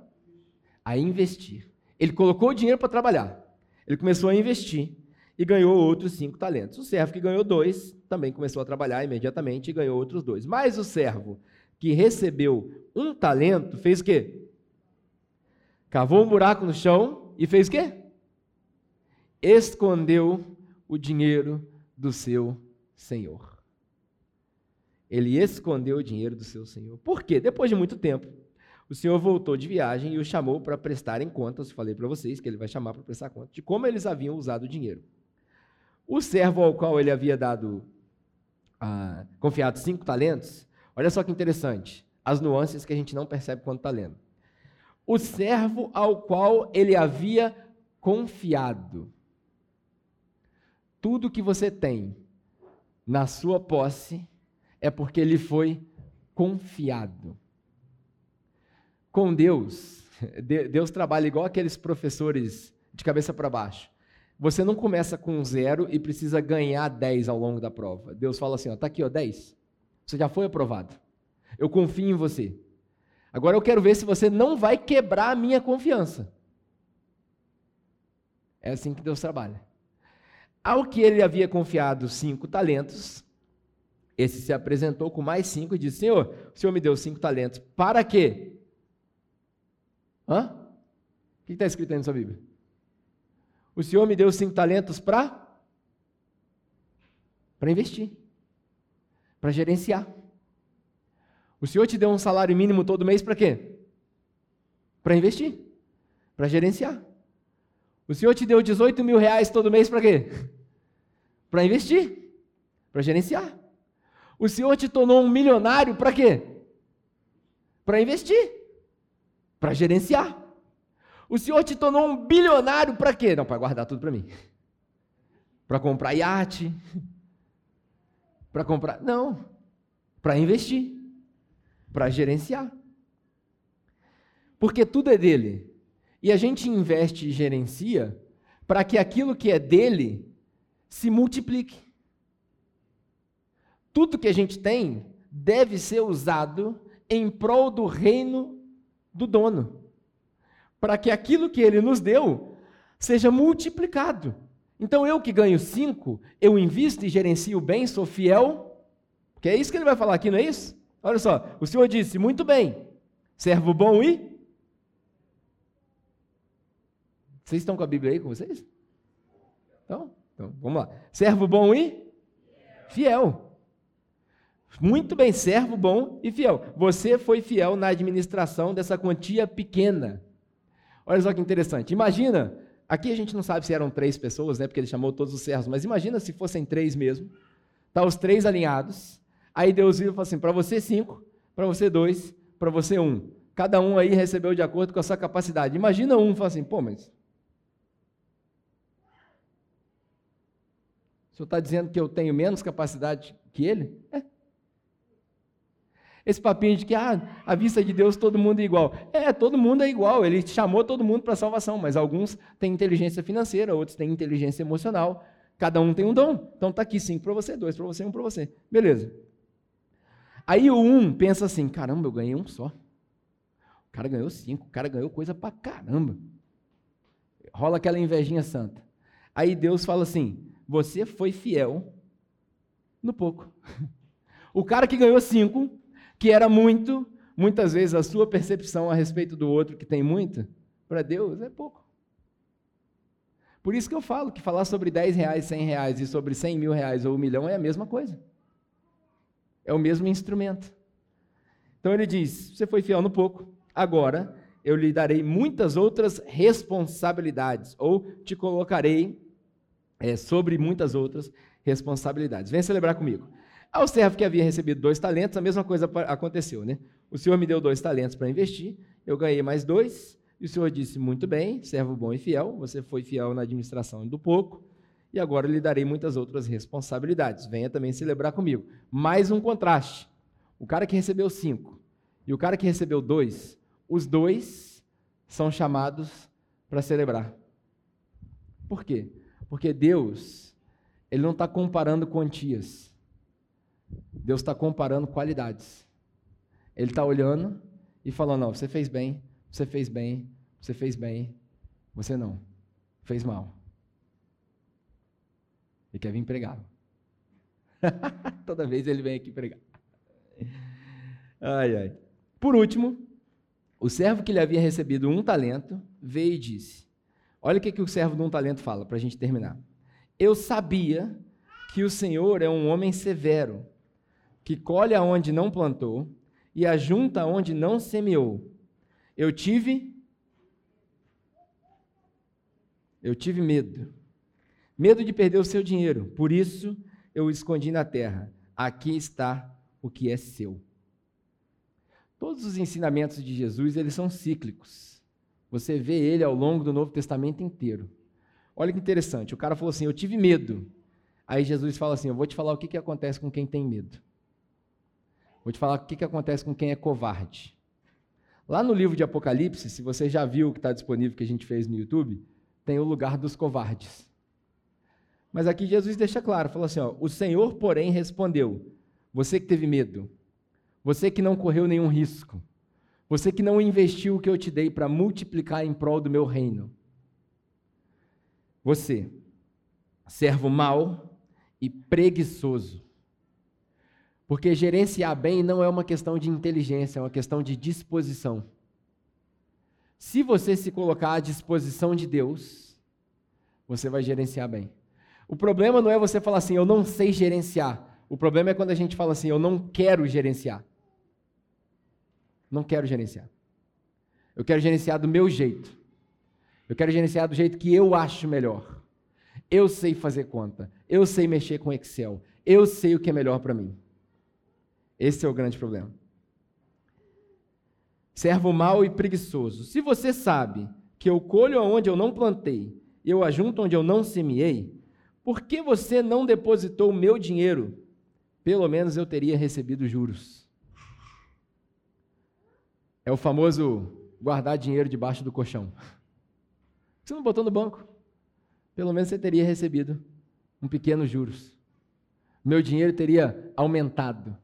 A investir. Ele colocou o dinheiro para trabalhar. Ele começou a investir e ganhou outros cinco talentos. O servo que ganhou dois também começou a trabalhar imediatamente e ganhou outros dois. Mas o servo que recebeu um talento fez o quê? Cavou um buraco no chão e fez o quê? Escondeu o dinheiro do seu senhor. Ele escondeu o dinheiro do seu senhor. Por quê? Depois de muito tempo, o Senhor voltou de viagem e o chamou para prestarem contas. Falei para vocês que ele vai chamar para prestar contas de como eles haviam usado o dinheiro. O servo ao qual ele havia dado, ah, confiado cinco talentos, olha só que interessante, as nuances que a gente não percebe quando está lendo. O servo ao qual ele havia confiado. Tudo que você tem na sua posse é porque ele foi confiado com Deus, Deus trabalha igual aqueles professores de cabeça para baixo. Você não começa com zero e precisa ganhar 10 ao longo da prova. Deus fala assim: ó, tá aqui, ó, 10. Você já foi aprovado. Eu confio em você. Agora eu quero ver se você não vai quebrar a minha confiança. É assim que Deus trabalha. Ao que ele havia confiado cinco talentos, esse se apresentou com mais cinco e disse: Senhor, o Senhor me deu cinco talentos. Para quê? Hã? O que está escrito aí na sua Bíblia? O Senhor me deu cinco talentos para para investir, para gerenciar. O Senhor te deu um salário mínimo todo mês para quê? Para investir, para gerenciar. O Senhor te deu 18 mil reais todo mês para quê? Para investir, para gerenciar. O Senhor te tornou um milionário para quê? Para investir para gerenciar. O Senhor te tornou um bilionário para quê? Não, para guardar tudo para mim. Para comprar iate. Para comprar. Não. Para investir. Para gerenciar. Porque tudo é dele. E a gente investe e gerencia para que aquilo que é dele se multiplique. Tudo que a gente tem deve ser usado em prol do reino do dono, para que aquilo que ele nos deu seja multiplicado. Então eu que ganho cinco, eu invisto e gerencio bem, sou fiel, que é isso que ele vai falar aqui, não é isso?
Olha só, o Senhor disse: Muito bem, servo bom e. Vocês estão com a Bíblia aí com vocês? Então, então vamos lá. Servo bom e fiel. Muito bem, servo bom e fiel. Você foi fiel na administração dessa quantia pequena. Olha só que interessante. Imagina, aqui a gente não sabe se eram três pessoas, né? Porque ele chamou todos os servos, mas imagina se fossem três mesmo. Tá os três alinhados. Aí Deus viu e falou assim: para você cinco, para você dois, para você um. Cada um aí recebeu de acordo com a sua capacidade. Imagina um falar assim, pô, mas. O senhor está dizendo que eu tenho menos capacidade que ele? É. Esse papinho de que, ah, à vista de Deus todo mundo é igual. É, todo mundo é igual. Ele chamou todo mundo para a salvação, mas alguns têm inteligência financeira, outros têm inteligência emocional. Cada um tem um dom. Então tá aqui cinco para você, dois para você, um para você. Beleza. Aí o um pensa assim: caramba, eu ganhei um só. O cara ganhou cinco, o cara ganhou coisa para caramba. Rola aquela invejinha santa. Aí Deus fala assim: você foi fiel no pouco. O cara que ganhou cinco que era muito, muitas vezes a sua percepção a respeito do outro que tem muito, para Deus é pouco. Por isso que eu falo que falar sobre 10 reais, 100 reais e sobre 100 mil reais ou um milhão é a mesma coisa. É o mesmo instrumento. Então ele diz: Você foi fiel no pouco, agora eu lhe darei muitas outras responsabilidades, ou te colocarei é, sobre muitas outras responsabilidades. Vem celebrar comigo. Ao servo que havia recebido dois talentos, a mesma coisa aconteceu, né? O senhor me deu dois talentos para investir, eu ganhei mais dois, e o senhor disse: Muito bem, servo bom e fiel, você foi fiel na administração do pouco, e agora lhe darei muitas outras responsabilidades. Venha também celebrar comigo. Mais um contraste: o cara que recebeu cinco e o cara que recebeu dois, os dois são chamados para celebrar. Por quê? Porque Deus, Ele não está comparando quantias. Deus está comparando qualidades. Ele está olhando e falando: não, você fez bem, você fez bem, você fez bem, você não, fez mal. Ele quer vir pregar. Toda vez ele vem aqui pregar. Ai, ai. Por último, o servo que lhe havia recebido um talento veio e disse: Olha o que, que o servo de um talento fala, para a gente terminar. Eu sabia que o Senhor é um homem severo que colhe aonde não plantou e ajunta onde não semeou. Eu tive eu tive medo. Medo de perder o seu dinheiro. Por isso eu o escondi na terra. Aqui está o que é seu. Todos os ensinamentos de Jesus, eles são cíclicos. Você vê ele ao longo do Novo Testamento inteiro. Olha que interessante. O cara falou assim: "Eu tive medo". Aí Jesus fala assim: "Eu vou te falar o que, que acontece com quem tem medo". Vou te falar o que, que acontece com quem é covarde. Lá no livro de Apocalipse, se você já viu o que está disponível que a gente fez no YouTube, tem o lugar dos covardes. Mas aqui Jesus deixa claro, falou assim: ó, o Senhor, porém, respondeu: Você que teve medo, você que não correu nenhum risco, você que não investiu o que eu te dei para multiplicar em prol do meu reino. Você, servo mau e preguiçoso. Porque gerenciar bem não é uma questão de inteligência, é uma questão de disposição. Se você se colocar à disposição de Deus, você vai gerenciar bem. O problema não é você falar assim, eu não sei gerenciar. O problema é quando a gente fala assim, eu não quero gerenciar. Não quero gerenciar. Eu quero gerenciar do meu jeito. Eu quero gerenciar do jeito que eu acho melhor. Eu sei fazer conta. Eu sei mexer com Excel. Eu sei o que é melhor para mim. Esse é o grande problema. Servo mau e preguiçoso. Se você sabe que eu colho onde eu não plantei e eu ajunto onde eu não semeei, por que você não depositou o meu dinheiro? Pelo menos eu teria recebido juros. É o famoso guardar dinheiro debaixo do colchão. Você não botou no banco? Pelo menos você teria recebido um pequeno juros. Meu dinheiro teria aumentado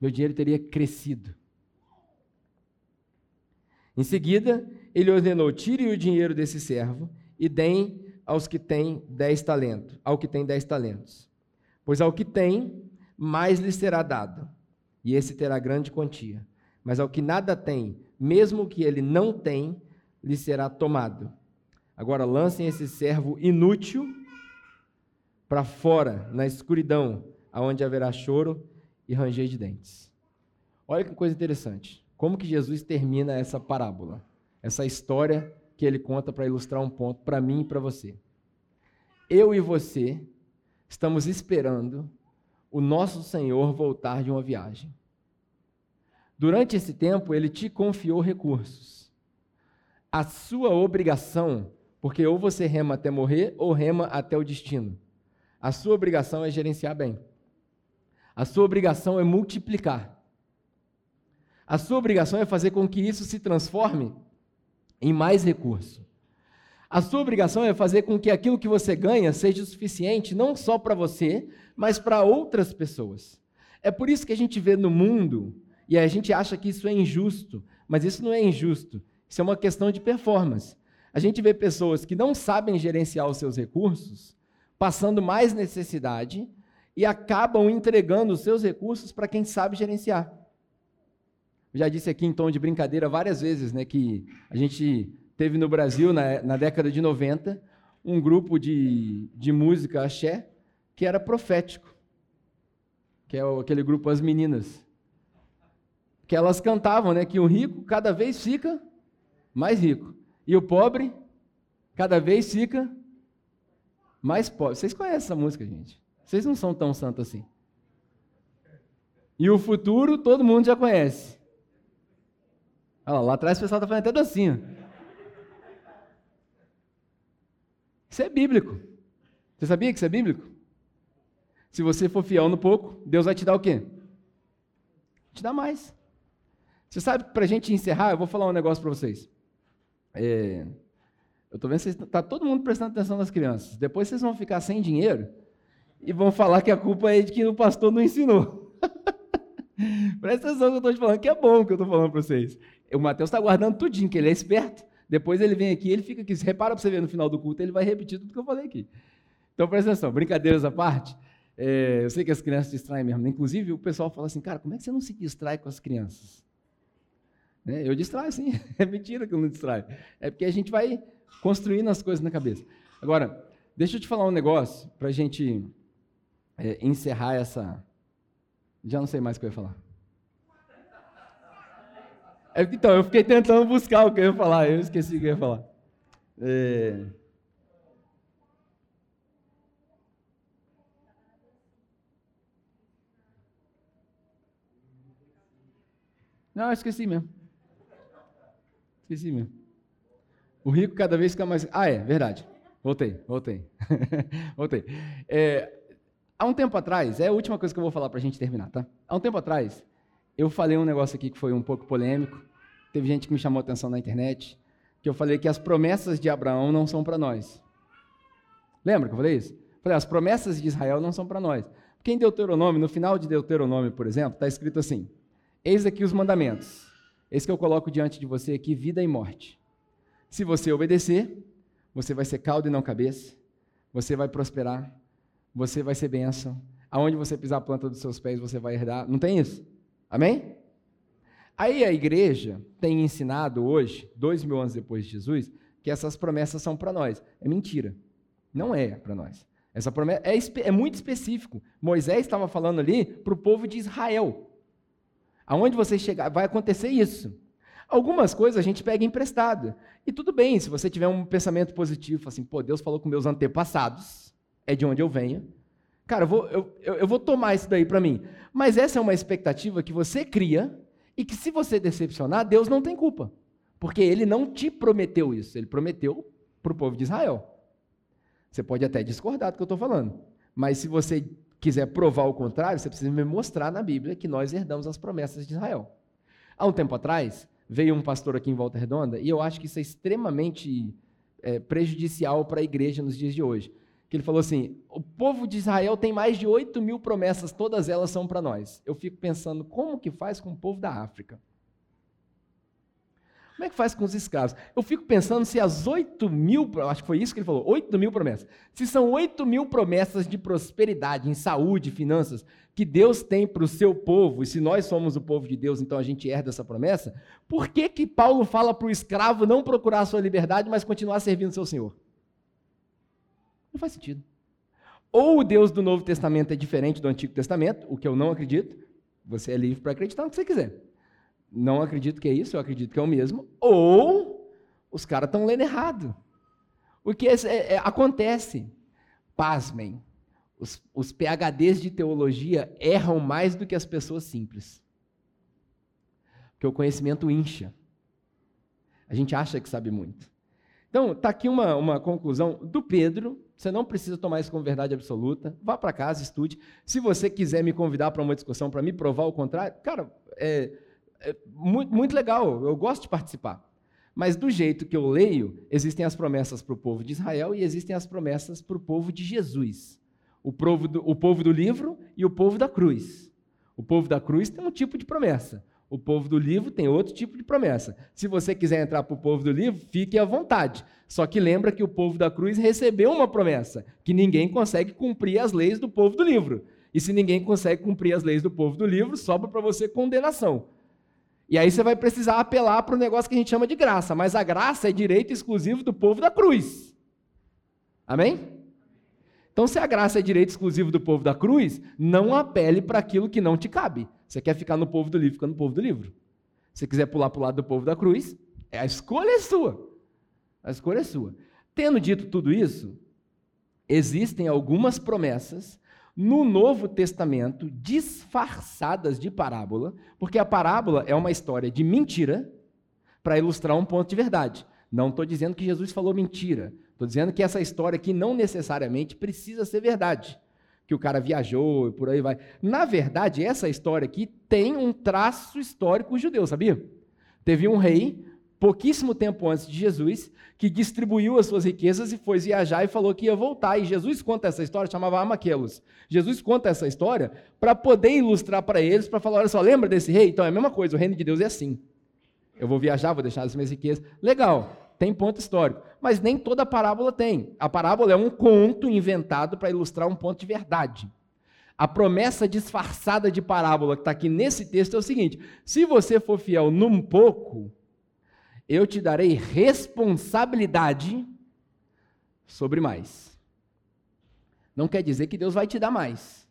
meu dinheiro teria crescido. Em seguida, ele ordenou: tire o dinheiro desse servo e deem aos que têm dez talentos, ao que tem dez talentos. Pois ao que tem, mais lhe será dado, e esse terá grande quantia. Mas ao que nada tem, mesmo que ele não tem, lhe será tomado. Agora lancem esse servo inútil para fora, na escuridão, aonde haverá choro e ranger de dentes. Olha que coisa interessante. Como que Jesus termina essa parábola? Essa história que ele conta para ilustrar um ponto para mim e para você. Eu e você estamos esperando o nosso Senhor voltar de uma viagem. Durante esse tempo, ele te confiou recursos. A sua obrigação, porque ou você rema até morrer ou rema até o destino. A sua obrigação é gerenciar bem. A sua obrigação é multiplicar. A sua obrigação é fazer com que isso se transforme em mais recurso. A sua obrigação é fazer com que aquilo que você ganha seja suficiente não só para você, mas para outras pessoas. É por isso que a gente vê no mundo e a gente acha que isso é injusto, mas isso não é injusto. Isso é uma questão de performance. A gente vê pessoas que não sabem gerenciar os seus recursos, passando mais necessidade e acabam entregando os seus recursos para quem sabe gerenciar. Já disse aqui em tom de brincadeira várias vezes né, que a gente teve no Brasil, na, na década de 90, um grupo de, de música axé que era profético, que é aquele grupo As Meninas. Que elas cantavam né, que o rico cada vez fica mais rico e o pobre cada vez fica mais pobre. Vocês conhecem essa música, gente? Vocês não são tão santos assim. E o futuro todo mundo já conhece. Olha lá, lá atrás o pessoal está fazendo até dancinha. Isso é bíblico. Você sabia que isso é bíblico? Se você for fiel no pouco, Deus vai te dar o quê? Te dá mais. Você sabe, para a gente encerrar, eu vou falar um negócio para vocês. É, eu estou vendo que está todo mundo prestando atenção nas crianças. Depois vocês vão ficar sem dinheiro e vão falar que a culpa é de que o pastor não ensinou. Presta atenção que eu estou te falando, que é bom que eu estou falando para vocês. O Mateus está guardando tudinho, que ele é esperto. Depois ele vem aqui, ele fica aqui. Repara para você ver no final do culto, ele vai repetir tudo que eu falei aqui. Então presta atenção, brincadeiras à parte. É, eu sei que as crianças distraem mesmo. Inclusive, o pessoal fala assim, cara, como é que você não se distrai com as crianças? Né? Eu distraio, sim. É mentira que eu não distraio. É porque a gente vai construindo as coisas na cabeça. Agora, deixa eu te falar um negócio para a gente é, encerrar essa. Já não sei mais o que eu ia falar. É, então, eu fiquei tentando buscar o que eu ia falar, eu esqueci o que eu ia falar. É... Não, eu esqueci mesmo. Esqueci mesmo. O rico cada vez fica mais. Ah, é, verdade. Voltei, voltei. voltei. É, há um tempo atrás, é a última coisa que eu vou falar para a gente terminar, tá? Há um tempo atrás, eu falei um negócio aqui que foi um pouco polêmico. Teve gente que me chamou atenção na internet, que eu falei que as promessas de Abraão não são para nós. Lembra que eu falei isso? Falei, as promessas de Israel não são para nós. Porque em Deuteronômio, no final de Deuteronômio, por exemplo, está escrito assim: Eis aqui os mandamentos. Eis que eu coloco diante de você aqui vida e morte. Se você obedecer, você vai ser caldo e não cabeça, você vai prosperar, você vai ser bênção. Aonde você pisar a planta dos seus pés, você vai herdar. Não tem isso? Amém? Aí a igreja tem ensinado hoje, dois mil anos depois de Jesus, que essas promessas são para nós. É mentira. Não é para nós. Essa promessa é, é muito específico. Moisés estava falando ali para o povo de Israel. Aonde você chegar, vai acontecer isso. Algumas coisas a gente pega emprestado. E tudo bem, se você tiver um pensamento positivo, assim, pô, Deus falou com meus antepassados, é de onde eu venho. Cara, eu vou, eu, eu vou tomar isso daí para mim. Mas essa é uma expectativa que você cria e que se você decepcionar, Deus não tem culpa. Porque ele não te prometeu isso, ele prometeu para o povo de Israel. Você pode até discordar do que eu estou falando, mas se você quiser provar o contrário, você precisa me mostrar na Bíblia que nós herdamos as promessas de Israel. Há um tempo atrás, veio um pastor aqui em Volta Redonda, e eu acho que isso é extremamente é, prejudicial para a igreja nos dias de hoje que ele falou assim: o povo de Israel tem mais de 8 mil promessas, todas elas são para nós. Eu fico pensando, como que faz com o povo da África? Como é que faz com os escravos? Eu fico pensando se as 8 mil, acho que foi isso que ele falou, 8 mil promessas. Se são 8 mil promessas de prosperidade em saúde, finanças, que Deus tem para o seu povo, e se nós somos o povo de Deus, então a gente herda essa promessa, por que, que Paulo fala para o escravo não procurar a sua liberdade, mas continuar servindo seu senhor? Não faz sentido. Ou o Deus do Novo Testamento é diferente do Antigo Testamento, o que eu não acredito, você é livre para acreditar no que você quiser. Não acredito que é isso, eu acredito que é o mesmo. Ou os caras estão lendo errado. O que é, é, acontece? Pasmem. Os, os PHDs de teologia erram mais do que as pessoas simples. Porque o conhecimento incha. A gente acha que sabe muito. Então, está aqui uma, uma conclusão do Pedro. Você não precisa tomar isso como verdade absoluta. Vá para casa, estude. Se você quiser me convidar para uma discussão, para me provar o contrário, cara, é, é muito, muito legal, eu gosto de participar. Mas do jeito que eu leio, existem as promessas para o povo de Israel e existem as promessas para o povo de Jesus. O povo, do, o povo do livro e o povo da cruz. O povo da cruz tem um tipo de promessa. O povo do livro tem outro tipo de promessa. Se você quiser entrar para o povo do livro, fique à vontade. Só que lembra que o povo da cruz recebeu uma promessa, que ninguém consegue cumprir as leis do povo do livro. E se ninguém consegue cumprir as leis do povo do livro, sobra para você condenação. E aí você vai precisar apelar para o negócio que a gente chama de graça, mas a graça é direito exclusivo do povo da cruz. Amém? Então, se a graça é direito exclusivo do povo da cruz, não apele para aquilo que não te cabe. Você quer ficar no povo do livro, fica no povo do livro. Se quiser pular para o lado do povo da cruz, a escolha é sua. A escolha é sua. Tendo dito tudo isso, existem algumas promessas no Novo Testamento disfarçadas de parábola, porque a parábola é uma história de mentira para ilustrar um ponto de verdade. Não estou dizendo que Jesus falou mentira. Estou dizendo que essa história aqui não necessariamente precisa ser verdade. Que o cara viajou e por aí vai. Na verdade, essa história aqui tem um traço histórico judeu, sabia? Teve um rei pouquíssimo tempo antes de Jesus, que distribuiu as suas riquezas e foi viajar e falou que ia voltar. E Jesus conta essa história, chamava Amaquelos. Jesus conta essa história para poder ilustrar para eles, para falar: olha só, lembra desse rei? Então é a mesma coisa, o reino de Deus é assim. Eu vou viajar, vou deixar as minhas riquezas. Legal, tem ponto histórico. Mas nem toda parábola tem. A parábola é um conto inventado para ilustrar um ponto de verdade. A promessa disfarçada de parábola que está aqui nesse texto é o seguinte: se você for fiel num pouco, eu te darei responsabilidade sobre mais. Não quer dizer que Deus vai te dar mais.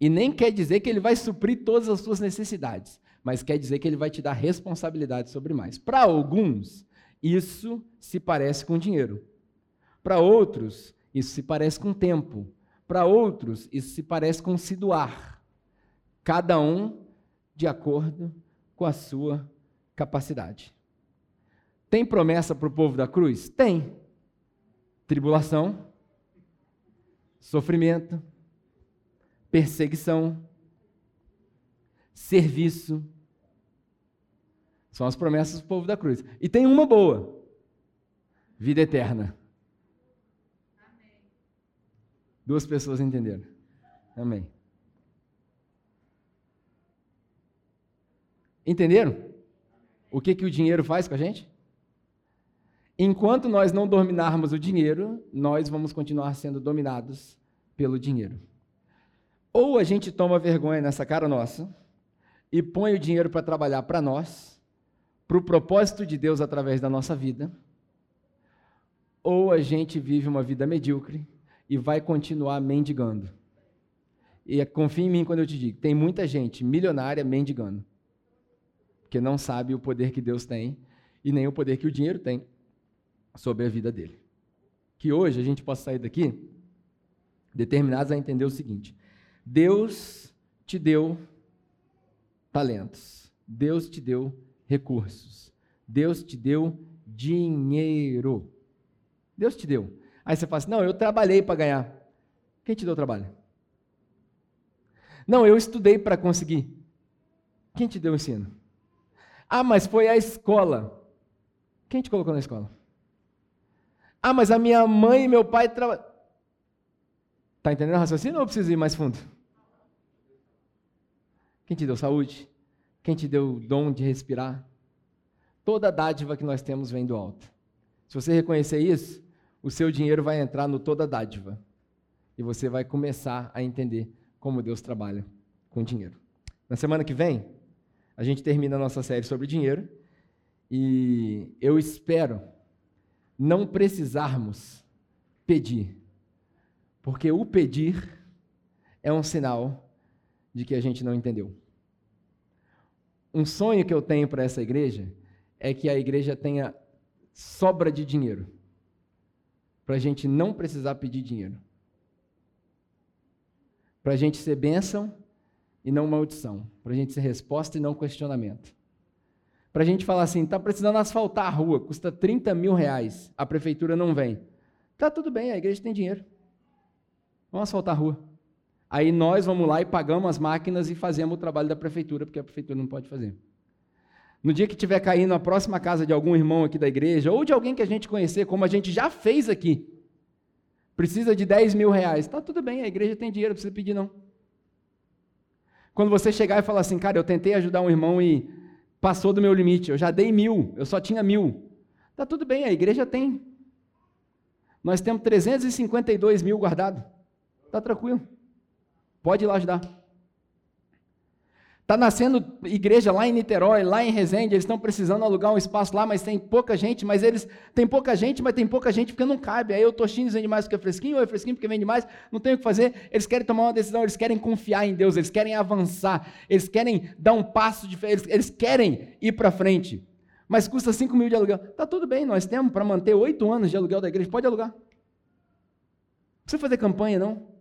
E nem quer dizer que Ele vai suprir todas as suas necessidades. Mas quer dizer que Ele vai te dar responsabilidade sobre mais. Para alguns, isso se parece com dinheiro. Para outros, isso se parece com tempo. Para outros, isso se parece com se doar. Cada um de acordo com a sua capacidade. Tem promessa para o povo da cruz? Tem. Tribulação, sofrimento, perseguição, serviço. São as promessas do povo da cruz. E tem uma boa: vida eterna. Amém. Duas pessoas entenderam. Amém. Entenderam? O que, que o dinheiro faz com a gente? Enquanto nós não dominarmos o dinheiro, nós vamos continuar sendo dominados pelo dinheiro. Ou a gente toma vergonha nessa cara nossa e põe o dinheiro para trabalhar para nós, para o propósito de Deus através da nossa vida, ou a gente vive uma vida medíocre e vai continuar mendigando. E confia em mim quando eu te digo, tem muita gente milionária mendigando, porque não sabe o poder que Deus tem e nem o poder que o dinheiro tem sobre a vida dele. Que hoje a gente possa sair daqui determinados a entender o seguinte: Deus te deu talentos, Deus te deu recursos, Deus te deu dinheiro. Deus te deu. Aí você fala assim: não, eu trabalhei para ganhar. Quem te deu trabalho? Não, eu estudei para conseguir. Quem te deu o ensino? Ah, mas foi a escola. Quem te colocou na escola? Ah, mas a minha mãe e meu pai trabalham. Está entendendo o raciocínio ou precisa ir mais fundo? Quem te deu saúde? Quem te deu o dom de respirar? Toda dádiva que nós temos vem do alto. Se você reconhecer isso, o seu dinheiro vai entrar no toda dádiva. E você vai começar a entender como Deus trabalha com dinheiro. Na semana que vem, a gente termina a nossa série sobre dinheiro. E eu espero não precisarmos pedir. Porque o pedir é um sinal de que a gente não entendeu. Um sonho que eu tenho para essa igreja é que a igreja tenha sobra de dinheiro, para a gente não precisar pedir dinheiro, para a gente ser bênção e não maldição, para a gente ser resposta e não questionamento. Para a gente falar assim, está precisando asfaltar a rua, custa 30 mil reais, a prefeitura não vem. Tá tudo bem, a igreja tem dinheiro. Vamos asfaltar a rua. Aí nós vamos lá e pagamos as máquinas e fazemos o trabalho da prefeitura, porque a prefeitura não pode fazer. No dia que tiver caindo a próxima casa de algum irmão aqui da igreja, ou de alguém que a gente conhecer, como a gente já fez aqui, precisa de 10 mil reais. Está tudo bem, a igreja tem dinheiro, não precisa pedir não. Quando você chegar e falar assim, cara, eu tentei ajudar um irmão e passou do meu limite, eu já dei mil, eu só tinha mil. Está tudo bem, a igreja tem. Nós temos 352 mil guardado. Está tranquilo. Pode ir lá ajudar. Está nascendo igreja lá em Niterói, lá em Resende, eles estão precisando alugar um espaço lá, mas tem pouca gente, mas eles tem pouca gente, mas tem pouca gente porque não cabe. Aí o Toshines vende mais porque é fresquinho, ou é fresquinho porque vende mais, não tem o que fazer. Eles querem tomar uma decisão, eles querem confiar em Deus, eles querem avançar, eles querem dar um passo de eles, eles querem ir para frente. Mas custa 5 mil de aluguel. Tá tudo bem, nós temos para manter oito anos de aluguel da igreja, pode alugar. Não precisa fazer campanha, não.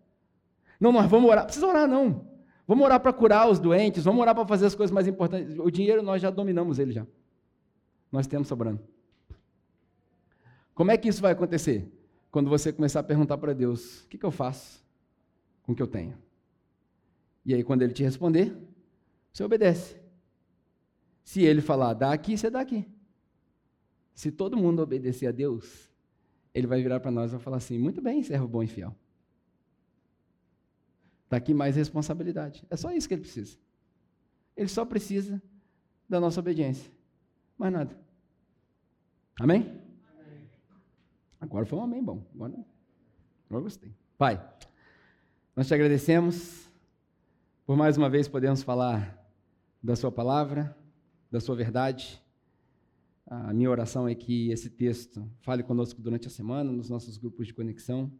Não, nós vamos orar. Precisa orar, não. Vamos orar para curar os doentes, vamos orar para fazer as coisas mais importantes. O dinheiro nós já dominamos ele já. Nós temos sobrando. Como é que isso vai acontecer? Quando você começar a perguntar para Deus: o que, que eu faço com o que eu tenho? E aí, quando ele te responder, você obedece. Se ele falar, dá aqui, você dá aqui. Se todo mundo obedecer a Deus, ele vai virar para nós e vai falar assim: muito bem, servo bom e fiel. Está aqui mais responsabilidade. É só isso que ele precisa. Ele só precisa da nossa obediência. Mais nada. Amém? amém. Agora foi um amém bom. Agora, agora gostei. Pai, nós te agradecemos por mais uma vez podermos falar da Sua palavra, da Sua verdade. A minha oração é que esse texto fale conosco durante a semana, nos nossos grupos de conexão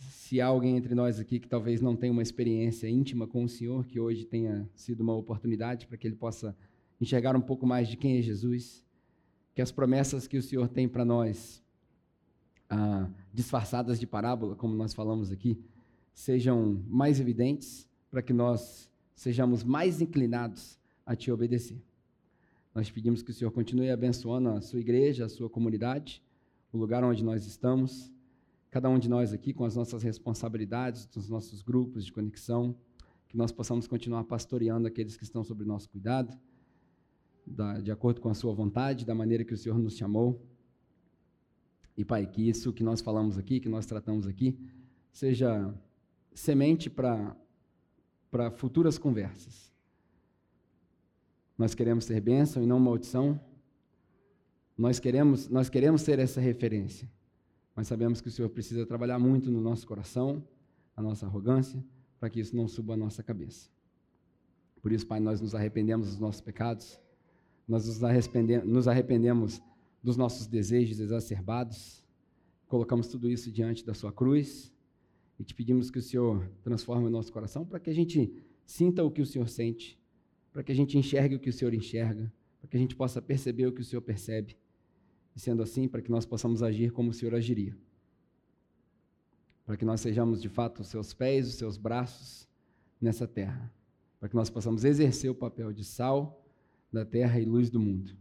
se há alguém entre nós aqui que talvez não tenha uma experiência íntima com o Senhor, que hoje tenha sido uma oportunidade para que ele possa enxergar um pouco mais de quem é Jesus, que as promessas que o Senhor tem para nós, ah, disfarçadas de parábola, como nós falamos aqui, sejam mais evidentes, para que nós sejamos mais inclinados a te obedecer. Nós pedimos que o Senhor continue abençoando a sua igreja, a sua comunidade, o lugar onde nós estamos cada um de nós aqui com as nossas responsabilidades, dos nossos grupos de conexão, que nós possamos continuar pastoreando aqueles que estão sob nosso cuidado, da, de acordo com a sua vontade, da maneira que o Senhor nos chamou. E, Pai, que isso que nós falamos aqui, que nós tratamos aqui, seja semente para futuras conversas. Nós queremos ser bênção e não maldição. Nós queremos, nós queremos ser essa referência mas sabemos que o Senhor precisa trabalhar muito no nosso coração, a nossa arrogância, para que isso não suba a nossa cabeça. Por isso, Pai, nós nos arrependemos dos nossos pecados, nós nos arrependemos, nos arrependemos dos nossos desejos exacerbados, colocamos tudo isso diante da Sua cruz e te pedimos que o Senhor transforme o nosso coração para que a gente sinta o que o Senhor sente, para que a gente enxergue o que o Senhor enxerga, para que a gente possa perceber o que o Senhor percebe sendo assim, para que nós possamos agir como o Senhor agiria. Para que nós sejamos de fato os seus pés, os seus braços nessa terra. Para que nós possamos exercer o papel de sal da terra e luz do mundo.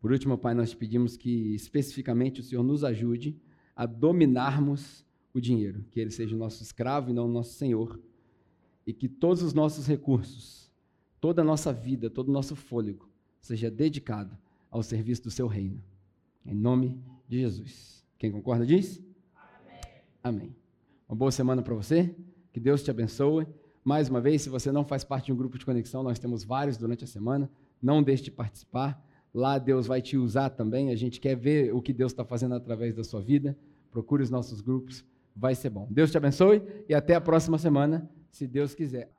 Por último, Pai, nós te pedimos que especificamente o Senhor nos ajude a dominarmos o dinheiro, que ele seja o nosso escravo e não o nosso senhor, e que todos os nossos recursos, toda a nossa vida, todo o nosso fôlego seja dedicado ao serviço do seu reino. Em nome de Jesus. Quem concorda diz? Amém. Amém. Uma boa semana para você. Que Deus te abençoe. Mais uma vez, se você não faz parte de um grupo de conexão, nós temos vários durante a semana.
não deixe de participar. Lá Deus vai te usar também. A gente quer ver o que Deus está fazendo através da sua vida. Procure os nossos grupos, vai ser bom. Deus te abençoe e até a próxima semana, se Deus quiser.